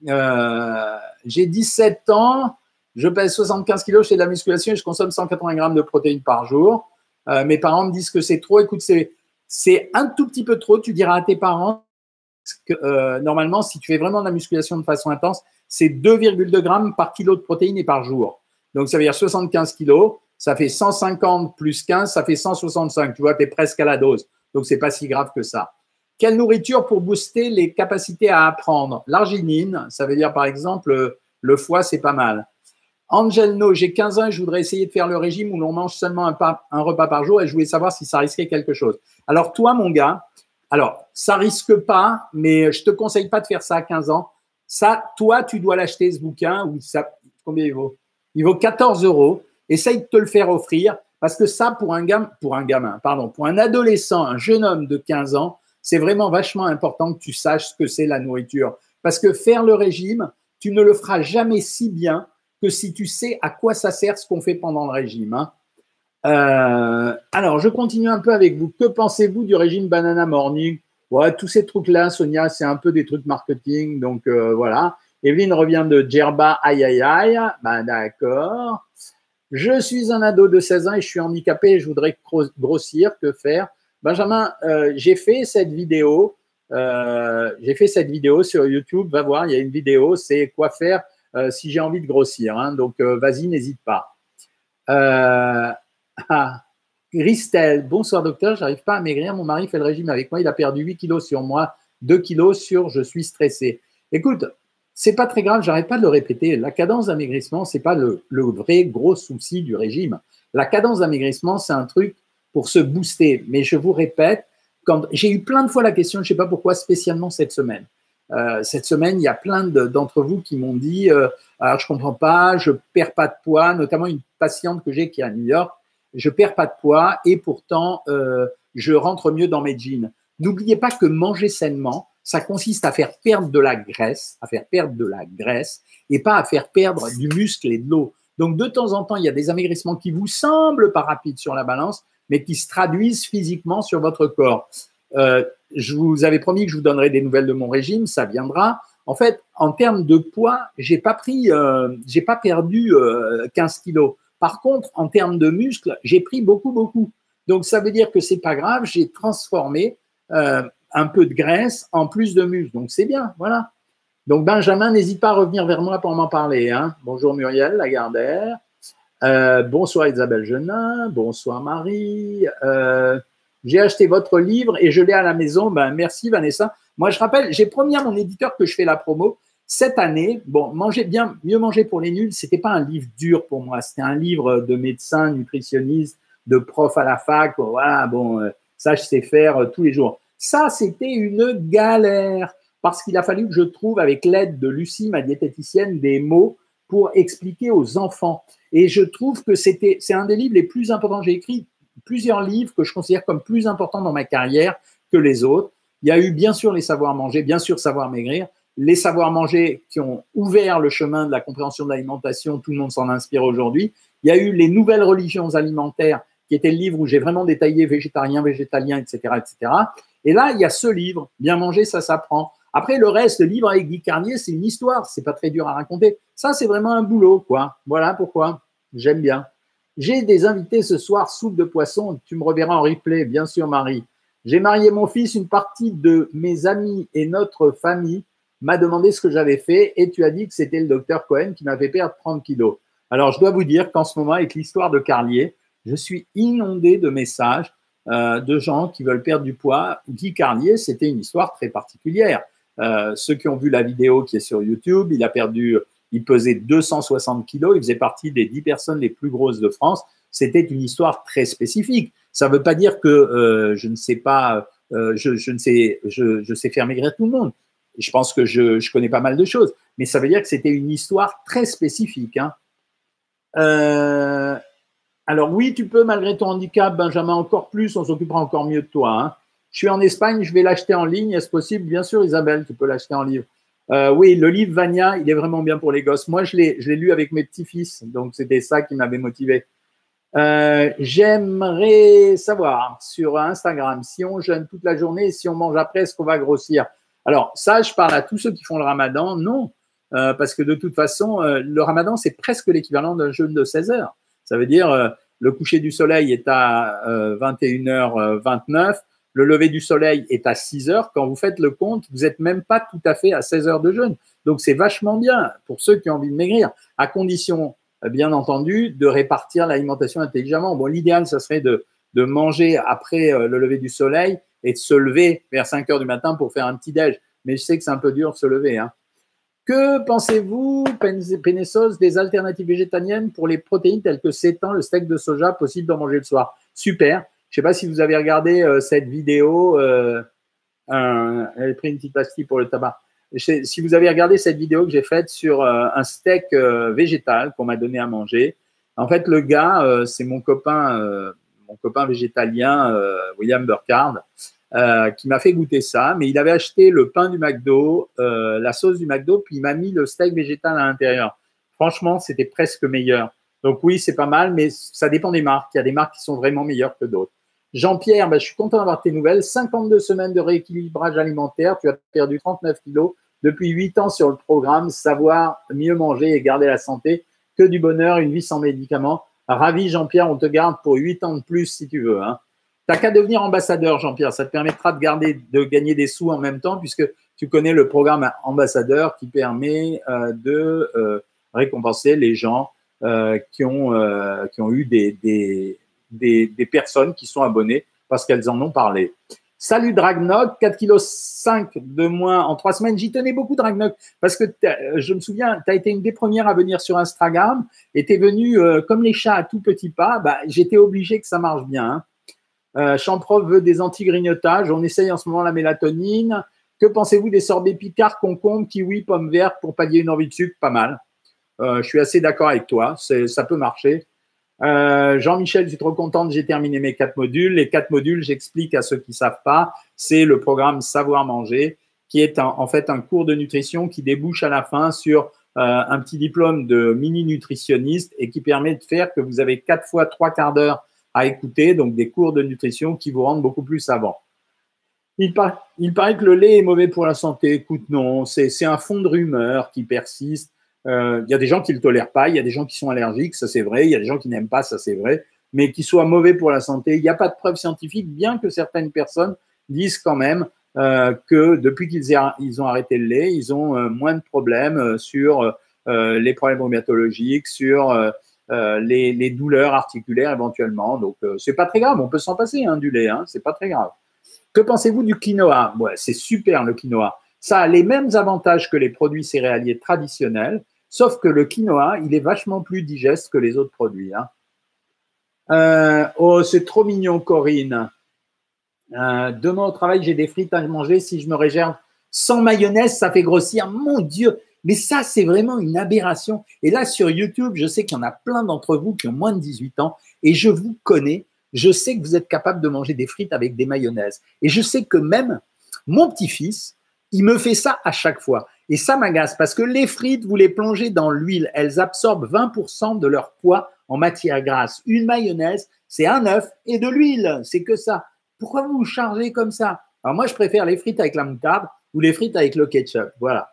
Euh, j'ai 17 ans, je pèse 75 kilos, je fais de la musculation et je consomme 180 grammes de protéines par jour. Euh, mes parents me disent que c'est trop. Écoute, c'est un tout petit peu trop. Tu diras à tes parents que euh, normalement, si tu fais vraiment de la musculation de façon intense, c'est 2,2 grammes par kilo de protéines et par jour. Donc, ça veut dire 75 kilos. Ça fait 150 plus 15, ça fait 165. Tu vois, tu es presque à la dose. Donc, c'est pas si grave que ça. Quelle nourriture pour booster les capacités à apprendre? L'arginine, ça veut dire par exemple le foie, c'est pas mal. Angel j'ai 15 ans et je voudrais essayer de faire le régime où l'on mange seulement un, un, repas par jour et je voulais savoir si ça risquait quelque chose. Alors toi, mon gars, alors ça risque pas, mais je te conseille pas de faire ça à 15 ans. Ça, toi, tu dois l'acheter ce bouquin ou ça, combien il vaut? Il vaut 14 euros. Essaye de te le faire offrir parce que ça, pour un gamin, pour un gamin, pardon, pour un adolescent, un jeune homme de 15 ans, c'est vraiment vachement important que tu saches ce que c'est la nourriture. Parce que faire le régime, tu ne le feras jamais si bien que si tu sais à quoi ça sert ce qu'on fait pendant le régime. Hein. Euh, alors, je continue un peu avec vous. Que pensez-vous du régime Banana Morning? Ouais, Tous ces trucs-là, Sonia, c'est un peu des trucs marketing. Donc, euh, voilà. Evelyne revient de Djerba, aïe aïe aïe. Ben, d'accord. Je suis un ado de 16 ans et je suis handicapé je voudrais grossir. Que faire? Benjamin, euh, j'ai fait cette vidéo. Euh, j'ai fait cette vidéo sur YouTube. Va voir, il y a une vidéo. C'est quoi faire euh, si j'ai envie de grossir. Hein. donc, vas-y, n'hésite pas. Ah, Christelle, bonsoir docteur. J'arrive pas à maigrir. Mon mari fait le régime avec moi. Il a perdu 8 kilos sur moi, 2 kilos sur je suis stressé. Écoute, c'est pas très grave, j'arrête pas de le répéter. La cadence d'amaigrissement, c'est pas le, vrai gros souci du régime. La cadence d'amaigrissement, c'est un truc pour se booster. Mais je vous répète, quand j'ai eu plein de fois la question, je sais pas pourquoi spécialement cette semaine. Euh, cette semaine, il y a plein d'entre vous qui m'ont dit, euh, alors je comprends pas, je perds pas de poids, notamment une patiente que j'ai qui est à New York, je perds pas de poids et pourtant euh, je rentre mieux dans mes jeans. N'oubliez pas que manger sainement, ça consiste à faire perdre de la graisse, à faire perdre de la graisse et pas à faire perdre du muscle et de l'eau. Donc, de temps en temps, il y a des amaigrissements qui vous semblent pas rapides sur la balance, mais qui se traduisent physiquement sur votre corps. Euh, je vous avais promis que je vous donnerais des nouvelles de mon régime, ça viendra. En fait, en termes de poids, j'ai pas pris, euh, j'ai pas perdu 15 euh, kilos. Par contre, en termes de muscles, j'ai pris beaucoup, beaucoup. Donc, ça veut dire que c'est pas grave, j'ai transformé euh, un peu de graisse en plus de muscle. Donc c'est bien, voilà. Donc Benjamin, n'hésite pas à revenir vers moi pour m'en parler. Hein. Bonjour Muriel Lagardère. Euh, bonsoir Isabelle Genin. Bonsoir Marie. Euh, j'ai acheté votre livre et je l'ai à la maison. Ben, merci Vanessa. Moi, je rappelle, j'ai promis à mon éditeur que je fais la promo. Cette année, bon, manger bien, mieux manger pour les nuls, c'était pas un livre dur pour moi. C'était un livre de médecin, nutritionniste, de prof à la fac. Voilà, bon, euh, ça, je sais faire tous les jours. Ça, c'était une galère parce qu'il a fallu que je trouve, avec l'aide de Lucie, ma diététicienne, des mots pour expliquer aux enfants. Et je trouve que c'était, c'est un des livres les plus importants. J'ai écrit plusieurs livres que je considère comme plus importants dans ma carrière que les autres. Il y a eu bien sûr les savoirs manger, bien sûr savoir maigrir, les savoirs manger qui ont ouvert le chemin de la compréhension de l'alimentation, tout le monde s'en inspire aujourd'hui. Il y a eu les nouvelles religions alimentaires, qui était le livre où j'ai vraiment détaillé végétarien, végétalien, etc., etc. Et là, il y a ce livre, Bien manger, ça s'apprend. Après, le reste, le livre avec Guy Carnier, c'est une histoire, c'est pas très dur à raconter. Ça, c'est vraiment un boulot, quoi. Voilà pourquoi j'aime bien. J'ai des invités ce soir, soupe de poisson, tu me reverras en replay, bien sûr, Marie. J'ai marié mon fils, une partie de mes amis et notre famille m'a demandé ce que j'avais fait et tu as dit que c'était le docteur Cohen qui m'avait perdu 30 kilos. Alors, je dois vous dire qu'en ce moment, avec l'histoire de Carlier, je suis inondé de messages euh, de gens qui veulent perdre du poids. Guy Carlier, c'était une histoire très particulière. Euh, ceux qui ont vu la vidéo qui est sur YouTube, il a perdu, il pesait 260 kilos, il faisait partie des 10 personnes les plus grosses de France. C'était une histoire très spécifique. Ça ne veut pas dire que euh, je ne sais pas, je, ne sais, je, sais faire maigrir tout le monde. Je pense que je, connais pas mal de choses, mais ça veut dire que c'était une histoire très spécifique. Hein. Alors oui, tu peux, malgré ton handicap, Benjamin, encore plus, on s'occupera encore mieux de toi. Hein. Je suis en Espagne, je vais l'acheter en ligne. Est-ce possible? Bien sûr, Isabelle, tu peux l'acheter en livre. Euh, oui, le livre Vania, il est vraiment bien pour les gosses. Moi, je l'ai, lu avec mes petits-fils, donc c'était ça qui m'avait motivé. Euh, j'aimerais savoir sur Instagram si on jeûne toute la journée si on mange après, est-ce qu'on va grossir? Alors, ça, je parle à tous ceux qui font le ramadan. Non, euh, parce que de toute façon, le ramadan, c'est presque l'équivalent d'un jeûne de 16 heures. Ça veut dire le coucher du soleil est à 21h29, euh, le lever du soleil est à 6 h Quand vous faites le compte, vous n'êtes même pas tout à fait à 16 heures de jeûne. Donc c'est vachement bien pour ceux qui ont envie de maigrir, à condition, euh, bien entendu, de répartir l'alimentation intelligemment. Bon, l'idéal, ça serait de, manger après le lever du soleil et de se lever vers 5 heures du matin pour faire un petit déj. Mais je sais que c'est un peu dur de se lever. Hein. Que pensez-vous, Pénessos, des alternatives végétaliennes pour les protéines telles que sétan, le steak de soja, possible d'en manger le soir? Super. Je ne sais pas si vous avez regardé euh, cette vidéo. Euh, elle a pris une petite pastille pour le tabac. Si vous avez regardé cette vidéo que j'ai faite sur euh, un steak végétal qu'on m'a donné à manger, en fait, le gars, c'est mon copain, mon copain végétalien, William Burkhardt. Qui m'a fait goûter ça, mais il avait acheté le pain du McDo, la sauce du McDo, puis il m'a mis le steak végétal à l'intérieur. Franchement, c'était presque meilleur. Donc oui, c'est pas mal, mais ça dépend des marques. Il y a des marques qui sont vraiment meilleures que d'autres. Jean-Pierre, bah, je suis content d'avoir tes nouvelles. 52 semaines de rééquilibrage alimentaire, tu as perdu 39 kilos. depuis huit ans sur le programme Savoir mieux manger et garder la santé. Que du bonheur, une vie sans médicaments. Ravi, Jean-Pierre, on te garde pour huit ans de plus si tu veux. Hein. T'as qu'à devenir ambassadeur, Jean-Pierre. Ça te permettra de, gagner des sous en même temps, puisque tu connais le programme ambassadeur qui permet euh, de euh, récompenser les gens euh, qui, ont, eu des, des, personnes qui sont abonnées parce qu'elles en ont parlé. Salut Dragnok, 4,5 kg de moins en trois semaines. J'y tenais beaucoup Dragnok parce que je me souviens, tu as été une des premières à venir sur Instagram et tu es venu euh, comme les chats à tout petit pas. Bah, J'étais obligé que ça marche bien. Hein. Euh, veut des anti-grignotages. On essaye en ce moment la mélatonine. Que pensez-vous des sorbets Picard, concombre, kiwi, pomme verte pour pallier une envie de sucre? Pas mal. Euh, je suis assez d'accord avec toi. Ça peut marcher. Euh, Jean-Michel, je suis trop contente, j'ai terminé mes quatre modules. Les quatre modules, j'explique à ceux qui ne savent pas, c'est le programme Savoir manger, qui est en fait un cours de nutrition qui débouche à la fin sur euh, un petit diplôme de mini nutritionniste et qui permet de faire que vous avez quatre fois trois quarts d'heure à écouter, donc des cours de nutrition qui vous rendent beaucoup plus savant. Il, il paraît que le lait est mauvais pour la santé. Écoute, non, c'est un fond de rumeur qui persiste. Euh, il y a des gens qui ne le tolèrent pas, il y a des gens qui sont allergiques, ça c'est vrai, il y a des gens qui n'aiment pas, ça c'est vrai, mais qui soient mauvais pour la santé. Il n'y a pas de preuves scientifiques, bien que certaines personnes disent quand même euh, que depuis qu'ils ils ont arrêté le lait, ils ont euh, moins de problèmes sur les problèmes rhumatologiques, sur les, douleurs articulaires éventuellement. Donc c'est pas très grave, on peut s'en passer hein, du lait, hein, c'est pas très grave. Que pensez-vous du quinoa? C'est super le quinoa. Ça a les mêmes avantages que les produits céréaliers traditionnels, sauf que le quinoa, il est vachement plus digeste que les autres produits. Hein. Euh, oh, c'est trop mignon, Corinne. Euh, demain au travail, j'ai des frites à manger. Si je me réserve sans mayonnaise, ça fait grossir. Mon Dieu, mais ça, c'est vraiment une aberration. Et là, sur YouTube, je sais qu'il y en a plein d'entre vous qui ont moins de 18 ans et je vous connais. Je sais que vous êtes capable de manger des frites avec des mayonnaises. Et je sais que même mon petit-fils, il me fait ça à chaque fois. Et ça m'agace parce que les frites, vous les plongez dans l'huile, elles absorbent 20% de leur poids en matière grasse. Une mayonnaise, c'est un œuf et de l'huile, c'est que ça. Pourquoi vous vous chargez comme ça? Alors moi, je préfère les frites avec la moutarde ou les frites avec le ketchup. Voilà.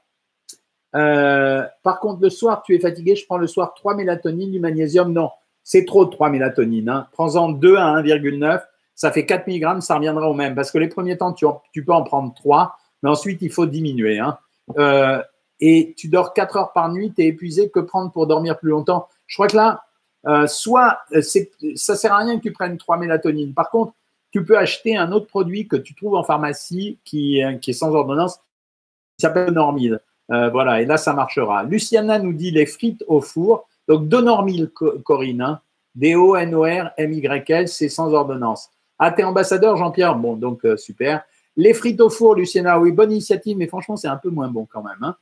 Euh, par contre, le soir, tu es fatigué, je prends le soir 3 mélatonine, du magnésium. Non, c'est trop de 3 mélatonine. Hein. Prends-en 2 à 1,9, ça fait 4 mg, ça reviendra au même. Parce que les premiers temps, tu, tu peux en prendre 3 mais ensuite, il faut diminuer. Hein. Euh, et tu dors 4 heures par nuit, tu es épuisé, que prendre pour dormir plus longtemps? Je crois que là, euh, soit euh, ça sert à rien que tu prennes 3 mélatonines. Par contre, tu peux acheter un autre produit que tu trouves en pharmacie qui, qui est sans ordonnance, qui s'appelle Normil. voilà, et là, ça marchera. Luciana nous dit les frites au four. Donc, Donormil, Corinne, hein. D-O-N-O-R-M-Y-L, c'est sans ordonnance. Ah, t'es ambassadeur, Jean-Pierre? Bon, donc super. Les frites au four, Luciana, oui, bonne initiative, mais franchement, c'est un peu moins bon quand même. Hein.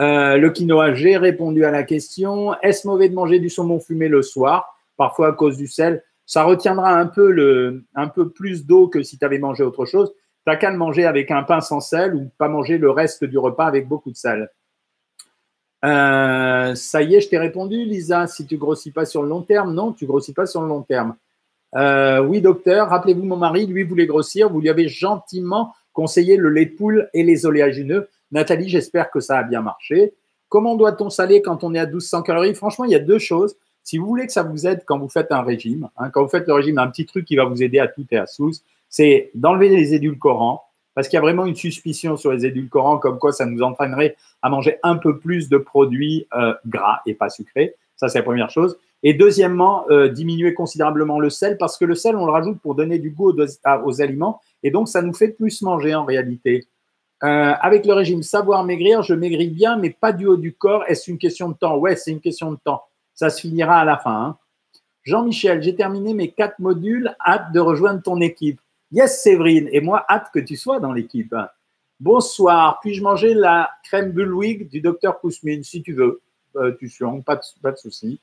Euh, le quinoa, j'ai répondu à la question. Est-ce mauvais de manger du saumon fumé le soir, parfois à cause du sel Ça retiendra un peu, plus d'eau que si tu avais mangé autre chose. Tu qu'à le manger avec un pain sans sel ou pas manger le reste du repas avec beaucoup de sel. Euh, ça y est, je t'ai répondu, Lisa. Si tu grossis pas sur le long terme, non, tu grossis pas sur le long terme. Euh, oui, docteur, rappelez-vous, mon mari, lui, voulait grossir. Vous lui avez gentiment conseillé le lait de poule et les oléagineux. Nathalie, j'espère que ça a bien marché. Comment doit-on saler quand on est à 1200 calories? Franchement, il y a deux choses. Si vous voulez que ça vous aide quand vous faites un régime, hein, quand vous faites le régime, un petit truc qui va vous aider à tout et à tous, c'est d'enlever les édulcorants, parce qu'il y a vraiment une suspicion sur les édulcorants, comme quoi ça nous entraînerait à manger un peu plus de produits euh, gras et pas sucrés. Ça, c'est la première chose. Et deuxièmement, euh, diminuer considérablement le sel parce que le sel, on le rajoute pour donner du goût aux, aliments et donc ça nous fait plus manger en réalité. Euh, avec le régime savoir maigrir, je maigris bien, mais pas du haut du corps. Est-ce une question de temps? Ouais, c'est une question de temps. Ça se finira à la fin. Hein. Jean-Michel, j'ai terminé mes quatre modules. Hâte de rejoindre ton équipe. Yes, Séverine. Et moi, hâte que tu sois dans l'équipe. Bonsoir. Puis-je manger la crème Bullwig du docteur Kousmine Si tu veux? Euh, tu suis, pas de, pas de souci.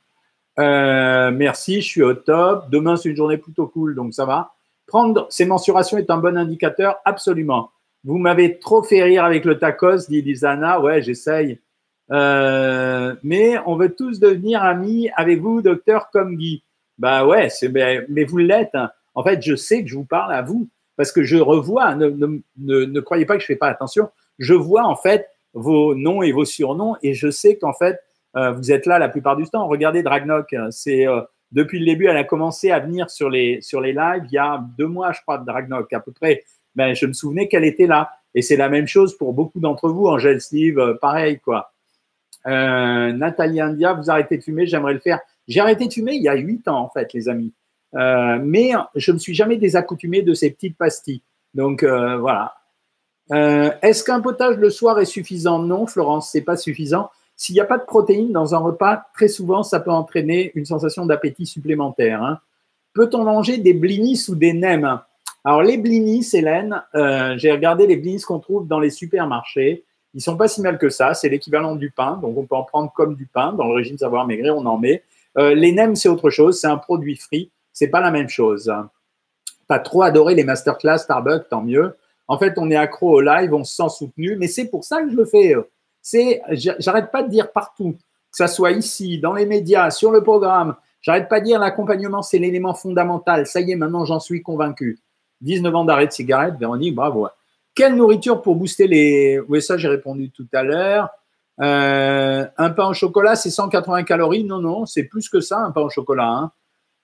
Euh, merci, je suis au top. Demain, c'est une journée plutôt cool, donc ça va. Prendre ces mensurations est un bon indicateur, absolument. Vous m'avez trop fait rire avec le tacos, dit Lisana. Ouais, j'essaye. Euh, mais on veut tous devenir amis avec vous, docteur, comme Guy. Bah ouais, c'est, mais, vous l'êtes. Hein. En fait, je sais que je vous parle à vous parce que je revois. Ne, ne, ne, croyez pas que je fais pas attention. Je vois en fait vos noms et vos surnoms. Et je sais qu'en fait, vous êtes là la plupart du temps. Regardez Dragnok, c'est euh, depuis le début, elle a commencé à venir sur les, sur les lives il y a deux mois, je crois, de Dragnok à peu près. Ben, je me souvenais qu'elle était là. Et c'est la même chose pour beaucoup d'entre vous. Angèle Steve, pareil, quoi. Nathalie India, vous arrêtez de fumer, j'aimerais le faire. J'ai arrêté de fumer il y a huit ans, en fait, les amis. mais je ne me suis jamais désaccoutumé de ces petites pastilles. Donc, voilà. Euh, est-ce qu'un potage le soir est suffisant? Non, Florence, c'est pas suffisant. S'il n'y a pas de protéines dans un repas, très souvent, ça peut entraîner une sensation d'appétit supplémentaire. Hein. Peut-on manger des blinis ou des nems? Alors, les blinis, Hélène, euh, j'ai regardé les blinis qu'on trouve dans les supermarchés. Ils sont pas si mal que ça. C'est l'équivalent du pain. Donc, on peut en prendre comme du pain. Dans le régime savoir maigrir, on en met. Euh, les nems, c'est autre chose. C'est un produit frit. C'est pas la même chose. Pas trop adoré les masterclass Starbucks, tant mieux. En fait, on est accro au live, on se sent soutenu, mais c'est pour ça que je le fais. C'est, j'arrête pas de dire partout, que ça soit ici, dans les médias, sur le programme. J'arrête pas de dire l'accompagnement, c'est l'élément fondamental. Ça y est, maintenant, j'en suis convaincu. 19 ans d'arrêt de cigarette, Véronique, bravo. Quelle nourriture pour booster les. Oui, ça, j'ai répondu tout à l'heure. Euh, un pain au chocolat, c'est 180 calories. Non, non, c'est plus que ça, un pain au chocolat. Hein.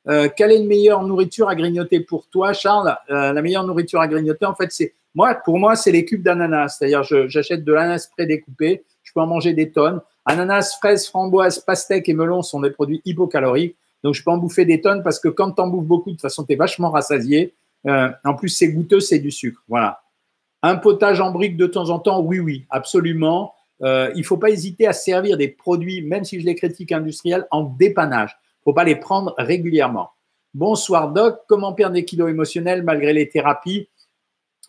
Euh, quelle est la meilleure nourriture à grignoter pour toi, Charles? Euh, La meilleure nourriture à grignoter, en fait, c'est moi, pour moi, c'est les cubes d'ananas. C'est-à-dire, j'achète de l'ananas prédécoupé. Je peux en manger des tonnes. Ananas, fraises, framboises, pastèques et melons sont des produits hypocaloriques. Donc, je peux en bouffer des tonnes parce que quand tu en bouffes beaucoup, de toute façon, tu es vachement rassasié. Euh, en plus, c'est goûteux, c'est du sucre. Voilà. Un potage en brique de temps en temps, oui, oui, absolument. Euh, il ne faut pas hésiter à servir des produits, même si je les critique industriels, en dépannage. Il ne faut pas les prendre régulièrement. Bonsoir Doc, comment perdre des kilos émotionnels malgré les thérapies?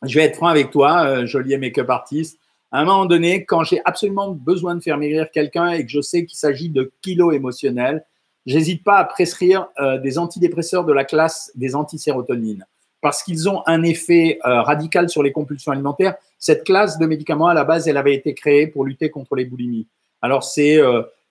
Je vais être franc avec toi, euh, joli make-up artiste. À un moment donné, quand j'ai absolument besoin de faire maigrir quelqu'un et que je sais qu'il s'agit de kilos émotionnels, j'hésite pas à prescrire euh, des antidépresseurs de la classe des antisérotonines parce qu'ils ont un effet euh, radical sur les compulsions alimentaires. Cette classe de médicaments, à la base, elle avait été créée pour lutter contre les boulimies. Alors, c'est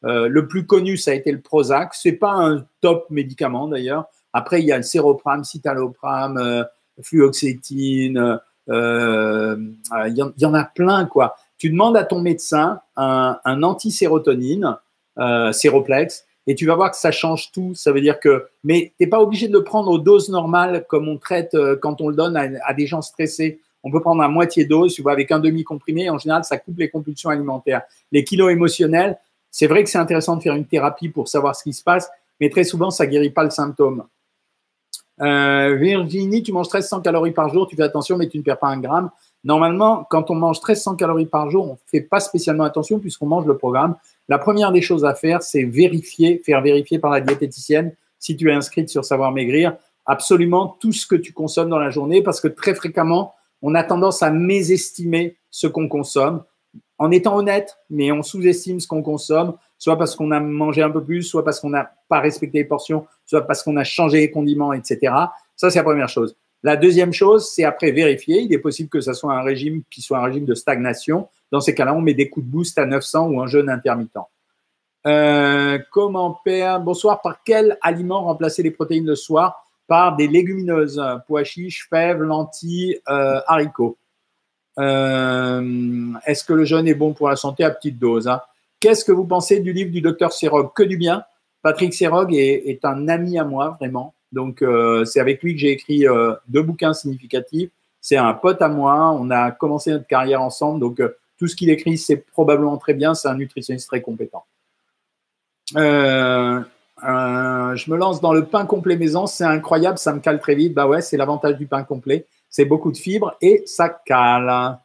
le plus connu, ça a été le Prozac. C'est pas un top médicament d'ailleurs. Après, il y a le séroprame, citalopram, fluoxétine, il y, en a plein, quoi. Tu demandes à ton médecin un, un anti-sérotonine, euh, séroplex, et tu vas voir que ça change tout. Ça veut dire que, mais tu n'es pas obligé de le prendre aux doses normales comme on traite euh, quand on le donne à, des gens stressés. On peut prendre à moitié dose, tu vois, avec un demi-comprimé. En général, ça coupe les compulsions alimentaires. Les kilos émotionnels, c'est vrai que c'est intéressant de faire une thérapie pour savoir ce qui se passe, mais très souvent, ça guérit pas le symptôme. Euh, Virginie, tu manges 1300 calories par jour, tu fais attention, mais tu ne perds pas un gramme. Normalement, quand on mange 1300 calories par jour, on ne fait pas spécialement attention puisqu'on mange le programme. La première des choses à faire, c'est vérifier, faire vérifier par la diététicienne si tu es inscrite sur Savoir Maigrir, absolument tout ce que tu consommes dans la journée parce que très fréquemment, on a tendance à mésestimer ce qu'on consomme en étant honnête, mais on sous-estime ce qu'on consomme soit parce qu'on a mangé un peu plus, soit parce qu'on n'a pas respecté les portions, soit parce qu'on a changé les condiments, etc. Ça, c'est la première chose. La deuxième chose, c'est après vérifier. Il est possible que ce soit un régime qui soit un régime de stagnation. Dans ces cas-là, on met des coups de boost à 900 ou un jeûne intermittent. Euh, comment perdre Bonsoir. Par quel aliment remplacer les protéines le soir? Par des légumineuses, pois chiches, fèves, lentilles, euh, haricots. Euh, est-ce que le jeûne est bon pour la santé à petite dose hein? Qu'est-ce que vous pensez du livre du docteur Serog Que du bien. Patrick Serog est, un ami à moi, vraiment. Donc, euh, c'est avec lui que j'ai écrit euh, deux bouquins significatifs. C'est un pote à moi. On a commencé notre carrière ensemble. Donc, euh, tout ce qu'il écrit, c'est probablement très bien. C'est un nutritionniste très compétent. je me lance dans le pain complet maison. C'est incroyable. Ça me cale très vite. Bah ouais, c'est l'avantage du pain complet. C'est beaucoup de fibres et ça cale.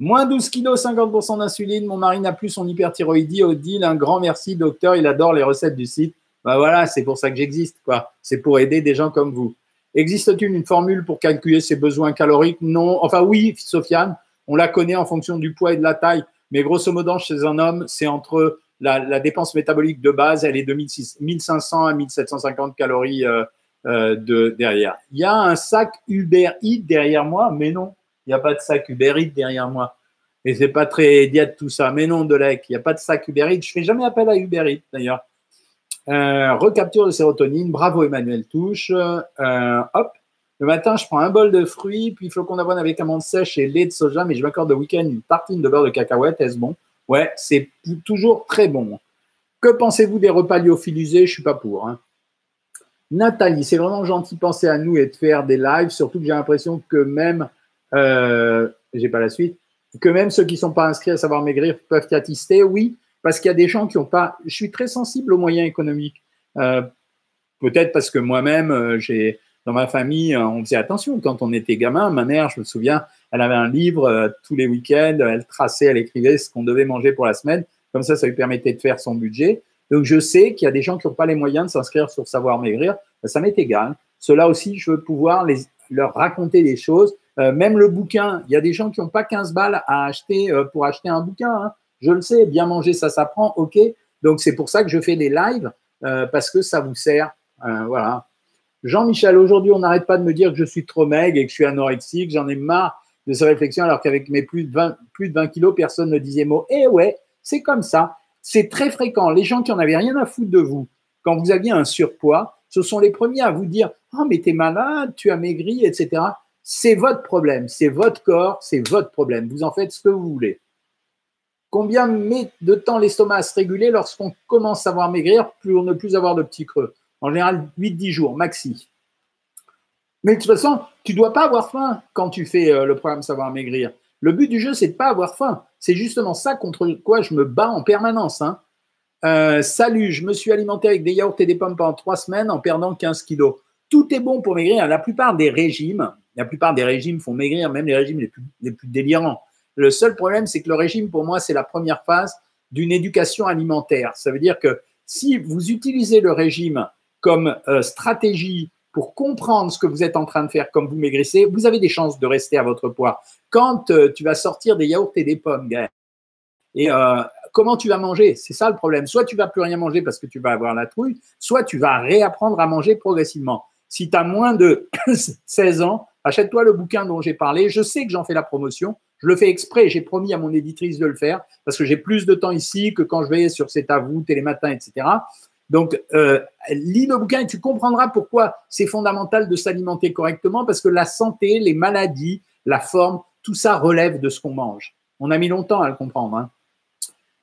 Moins 12 kilos, 50% d'insuline. Mon mari n'a plus son hyperthyroïdie. Odile, un grand merci, docteur. Il adore les recettes du site. Ben voilà, c'est pour ça que j'existe, quoi. C'est pour aider des gens comme vous. Existe-t-il une formule pour calculer ses besoins caloriques? Non. Enfin, oui, Sofiane, on la connaît en fonction du poids et de la taille. Mais grosso modo, chez un homme, c'est entre la, dépense métabolique de base, elle est de 1500 à 1750 calories euh, euh, de, derrière. Il y a un sac Uber Eats derrière moi, mais non. Il n'y a pas de sac Uber Eats derrière moi. Et c'est pas très diète tout ça. Mais non, Delec, il n'y a pas de sac Uber Eats. Je fais jamais appel à Uber Eats d'ailleurs. Euh, recapture de sérotonine. Bravo Emmanuel Touche. Euh, hop. Le matin, je prends un bol de fruits, puis flocons d'avoine avec amande sèche et lait de soja, mais je m'accorde le week-end une tartine de beurre de cacahuète. Est-ce bon? Ouais, c'est toujours très bon. Que pensez-vous des repas lyophilisés? Je suis pas pour. Hein. Nathalie, c'est vraiment gentil de penser à nous et de faire des lives, surtout que j'ai l'impression que même, euh, j'ai pas la suite, que même ceux qui sont pas inscrits à savoir maigrir peuvent y assister. Oui, parce qu'il y a des gens qui ont pas. Je suis très sensible aux moyens économiques. Euh, peut-être parce que moi-même, euh, j'ai dans ma famille, euh, on faisait attention quand on était gamin. Ma mère, je me souviens, elle avait un livre tous les week-ends, elle traçait, elle écrivait ce qu'on devait manger pour la semaine. Comme ça, ça lui permettait de faire son budget. Donc, je sais qu'il y a des gens qui n'ont pas les moyens de s'inscrire sur Savoir Maigrir. Ça m'est égal. Cela aussi, je veux pouvoir leur raconter des choses. Euh, même le bouquin, il y a des gens qui n'ont pas 15 balles à acheter pour acheter un bouquin. Hein. Je le sais, bien manger, ça s'apprend, ok. Donc, c'est pour ça que je fais des lives, parce que ça vous sert. voilà. Jean-Michel, aujourd'hui, on n'arrête pas de me dire que je suis trop maigre et que je suis anorexique. J'en ai marre de ces réflexions, alors qu'avec mes plus de 20, plus de 20 kilos, personne ne disait mot. Eh ouais, c'est comme ça. C'est très fréquent. Les gens qui en avaient rien à foutre de vous, quand vous aviez un surpoids, ce sont les premiers à vous dire Ah, oh, mais t'es malade, tu as maigri, etc. C'est votre problème, c'est votre corps, c'est votre problème. Vous en faites ce que vous voulez. Combien met de temps l'estomac à se réguler lorsqu'on commence à avoir maigrir pour ne plus avoir de petits creux? En général, 8-10 jours, maxi. Mais de toute façon, tu ne dois pas avoir faim quand tu fais euh, le programme Savoir Maigrir. Le but du jeu, c'est de pas avoir faim. C'est justement ça contre quoi je me bats en permanence. Hein. Euh, salut, je me suis alimenté avec des yaourts et des pommes pendant trois semaines en perdant 15 kilos. Tout est bon pour maigrir. La plupart des régimes, la plupart des régimes font maigrir, même les régimes les plus, délirants. Le seul problème, c'est que le régime, pour moi, c'est la première phase d'une éducation alimentaire. Ça veut dire que si vous utilisez le régime comme euh, stratégie pour comprendre ce que vous êtes en train de faire comme vous maigrissez, vous avez des chances de rester à votre poids. Quand euh, tu vas sortir des yaourts et des pommes, et euh, comment tu vas manger? C'est ça le problème. Soit tu vas plus rien manger parce que tu vas avoir la trouille, soit tu vas réapprendre à manger progressivement. Si tu as moins de *coughs* 16 ans, achète-toi le bouquin dont j'ai parlé. Je sais que j'en fais la promotion. Je le fais exprès. J'ai promis à mon éditrice de le faire parce que j'ai plus de temps ici que quand je vais sur C'est à vous, Télématin, etc. Donc, euh, lis le bouquin et tu comprendras pourquoi c'est fondamental de s'alimenter correctement, parce que la santé, les maladies, la forme, tout ça relève de ce qu'on mange. On a mis longtemps à le comprendre. Hein.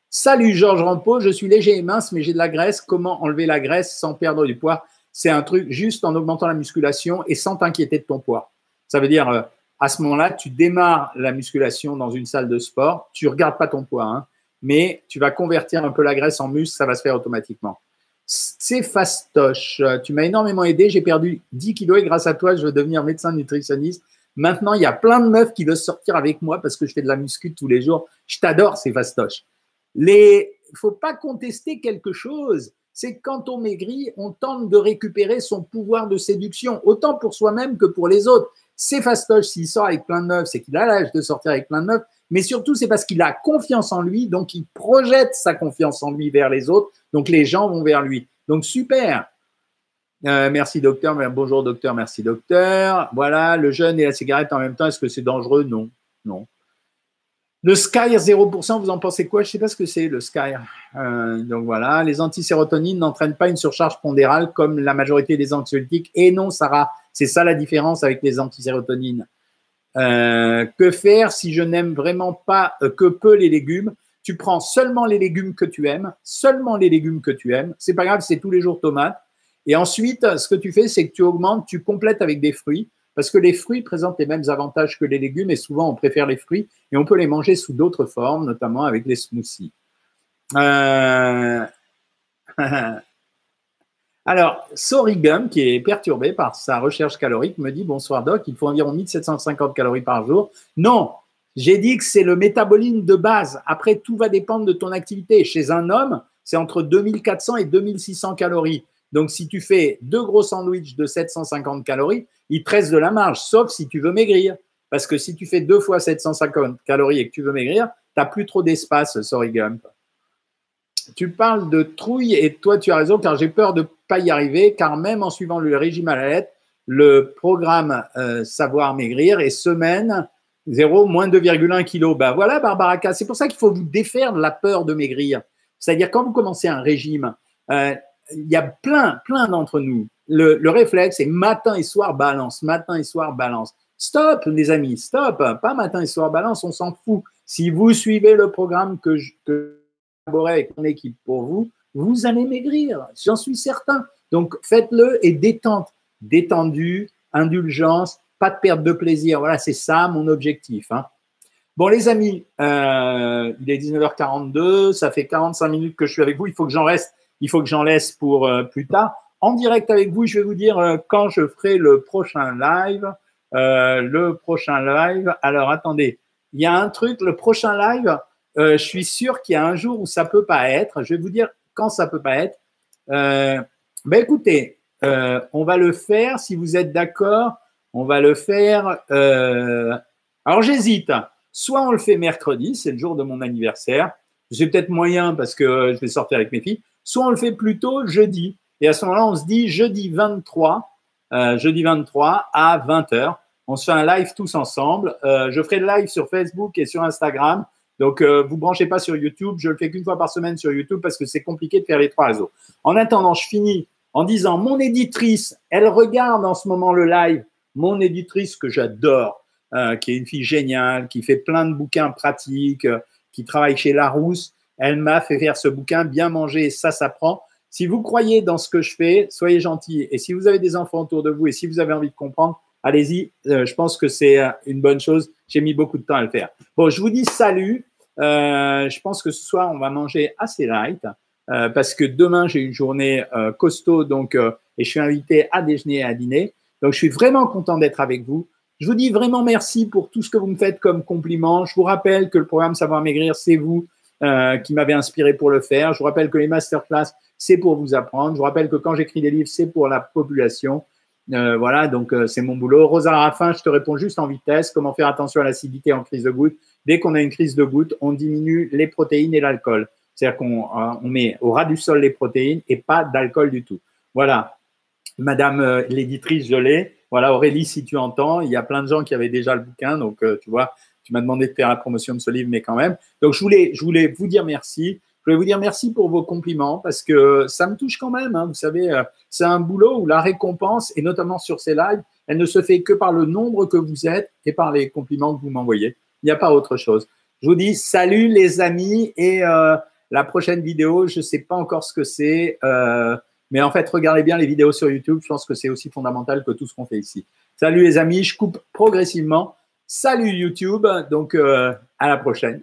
Salut Georges Rampeau, je suis léger et mince, mais j'ai de la graisse. Comment enlever la graisse sans perdre du poids? C'est un truc juste en augmentant la musculation et sans t'inquiéter de ton poids. Ça veut dire, euh, à ce moment-là, tu démarres la musculation dans une salle de sport, tu regardes pas ton poids, hein, mais tu vas convertir un peu la graisse en muscle, ça va se faire automatiquement. C'est fastoche. Tu m'as énormément aidé. J'ai perdu 10 kilos et grâce à toi, je veux devenir médecin nutritionniste. Maintenant, il y a plein de meufs qui veulent sortir avec moi parce que je fais de la muscu tous les jours. Je t'adore, c'est fastoche. Les, faut pas contester quelque chose. C'est quand on maigrit, on tente de récupérer son pouvoir de séduction, autant pour soi-même que pour les autres. C'est fastoche. S'il sort avec plein de meufs, c'est qu'il a l'âge de sortir avec plein de meufs mais surtout c'est parce qu'il a confiance en lui, donc il projette sa confiance en lui vers les autres, donc les gens vont vers lui. Donc super. Euh, merci docteur, bonjour docteur, merci docteur. Voilà, le jeûne et la cigarette en même temps, est-ce que c'est dangereux? Non, non. Le Sky 0%, vous en pensez quoi? Je ne sais pas ce que c'est le Sky. Euh, donc voilà, les antisérotonines n'entraînent pas une surcharge pondérale comme la majorité des anxiolytiques. Et non, Sarah, c'est ça la différence avec les antisérotonines. Euh, que faire si je n'aime vraiment pas euh, que peu les légumes? Tu prends seulement les légumes que tu aimes, seulement les légumes que tu aimes. C'est pas grave, c'est tous les jours tomates. Et ensuite, ce que tu fais, c'est que tu augmentes, tu complètes avec des fruits, parce que les fruits présentent les mêmes avantages que les légumes, et souvent on préfère les fruits, et on peut les manger sous d'autres formes, notamment avec les smoothies. Euh... *laughs* Alors, Sorigum, qui est perturbé par sa recherche calorique, me dit Bonsoir Doc, il faut environ 1750 calories par jour. Non, j'ai dit que c'est le métabolisme de base. Après, tout va dépendre de ton activité. Chez un homme, c'est entre 2400 et 2600 calories. Donc, si tu fais deux gros sandwichs de 750 calories, il te de la marge, sauf si tu veux maigrir. Parce que si tu fais deux fois 750 calories et que tu veux maigrir, tu n'as plus trop d'espace, Sorigum tu parles de trouille et toi, tu as raison, car j'ai peur de ne pas y arriver, car même en suivant le régime à la lettre, le programme euh, Savoir Maigrir est semaine 0, moins 2,1 kg. Ben voilà, Barbara C'est pour ça qu'il faut vous défaire de la peur de maigrir. C'est-à-dire, quand vous commencez un régime, euh, il y a plein, plein d'entre nous. Le, le réflexe est matin et soir balance, matin et soir balance. Stop, les amis, stop. Pas matin et soir balance, on s'en fout. Si vous suivez le programme que je que avec mon équipe pour vous, vous allez maigrir, j'en suis certain. Donc faites-le et détente, détendu, indulgence, pas de perte de plaisir. Voilà, c'est ça mon objectif. Hein. Bon, les amis, euh, il est 19h42, ça fait 45 minutes que je suis avec vous. Il faut que j'en reste, il faut que j'en laisse pour euh, plus tard. En direct avec vous, je vais vous dire euh, quand je ferai le prochain live. le prochain live. Alors, attendez, il y a un truc, le prochain live, je suis sûr qu'il y a un jour où ça peut pas être. Je vais vous dire quand ça peut pas être. ben écoutez, on va le faire si vous êtes d'accord. On va le faire. alors, j'hésite. Soit on le fait mercredi, c'est le jour de mon anniversaire. J'ai peut-être moyen parce que je vais sortir avec mes filles. Soit on le fait plutôt jeudi. Et à ce moment-là, on se dit jeudi 23, euh, jeudi 23 à 20h. On se fait un live tous ensemble. Euh, je ferai le live sur Facebook et sur Instagram. Donc, euh, vous branchez pas sur YouTube. Je le fais qu'une fois par semaine sur YouTube parce que c'est compliqué de faire les trois réseaux. En attendant, je finis en disant mon éditrice, elle regarde en ce moment le live. Mon éditrice que j'adore, euh, qui est une fille géniale, qui fait plein de bouquins pratiques, euh, qui travaille chez Larousse. Elle m'a fait faire ce bouquin, bien manger, ça s'apprend. Si vous croyez dans ce que je fais, soyez gentils. Et si vous avez des enfants autour de vous et si vous avez envie de comprendre, allez-y. Euh, je pense que c'est une bonne chose. J'ai mis beaucoup de temps à le faire. Bon, je vous dis salut. je pense que ce soir, on va manger assez light parce que demain, j'ai une journée costaud donc, et je suis invité à déjeuner et à dîner. Donc, je suis vraiment content d'être avec vous. Je vous dis vraiment merci pour tout ce que vous me faites comme compliment. Je vous rappelle que le programme Savoir Maigrir, c'est vous euh, qui m'avez inspiré pour le faire. Je vous rappelle que les masterclass, c'est pour vous apprendre. Je vous rappelle que quand j'écris des livres, c'est pour la population. Euh, voilà, donc euh, c'est mon boulot. Rosa Raffin, je te réponds juste en vitesse. Comment faire attention à l'acidité en crise de goutte? Dès qu'on a une crise de goutte, on diminue les protéines et l'alcool. C'est-à-dire qu'on on met au ras du sol les protéines et pas d'alcool du tout. Voilà. Madame l'éditrice, je l'ai. Voilà, Aurélie, si tu entends, il y a plein de gens qui avaient déjà le bouquin, donc euh, tu vois, tu m'as demandé de faire la promotion de ce livre, mais quand même. Donc je voulais, je voulais vous dire merci. Je voulais vous dire merci pour vos compliments parce que ça me touche quand même. Hein. Vous savez, euh, c'est un boulot où la récompense, et notamment sur ces lives, elle ne se fait que par le nombre que vous êtes et par les compliments que vous m'envoyez. Il n'y a pas autre chose. Je vous dis salut les amis et euh, la prochaine vidéo, je ne sais pas encore ce que c'est. Mais en fait, regardez bien les vidéos sur YouTube. Je pense que c'est aussi fondamental que tout ce qu'on fait ici. Salut les amis, je coupe progressivement. Salut YouTube. Donc, euh, à la prochaine.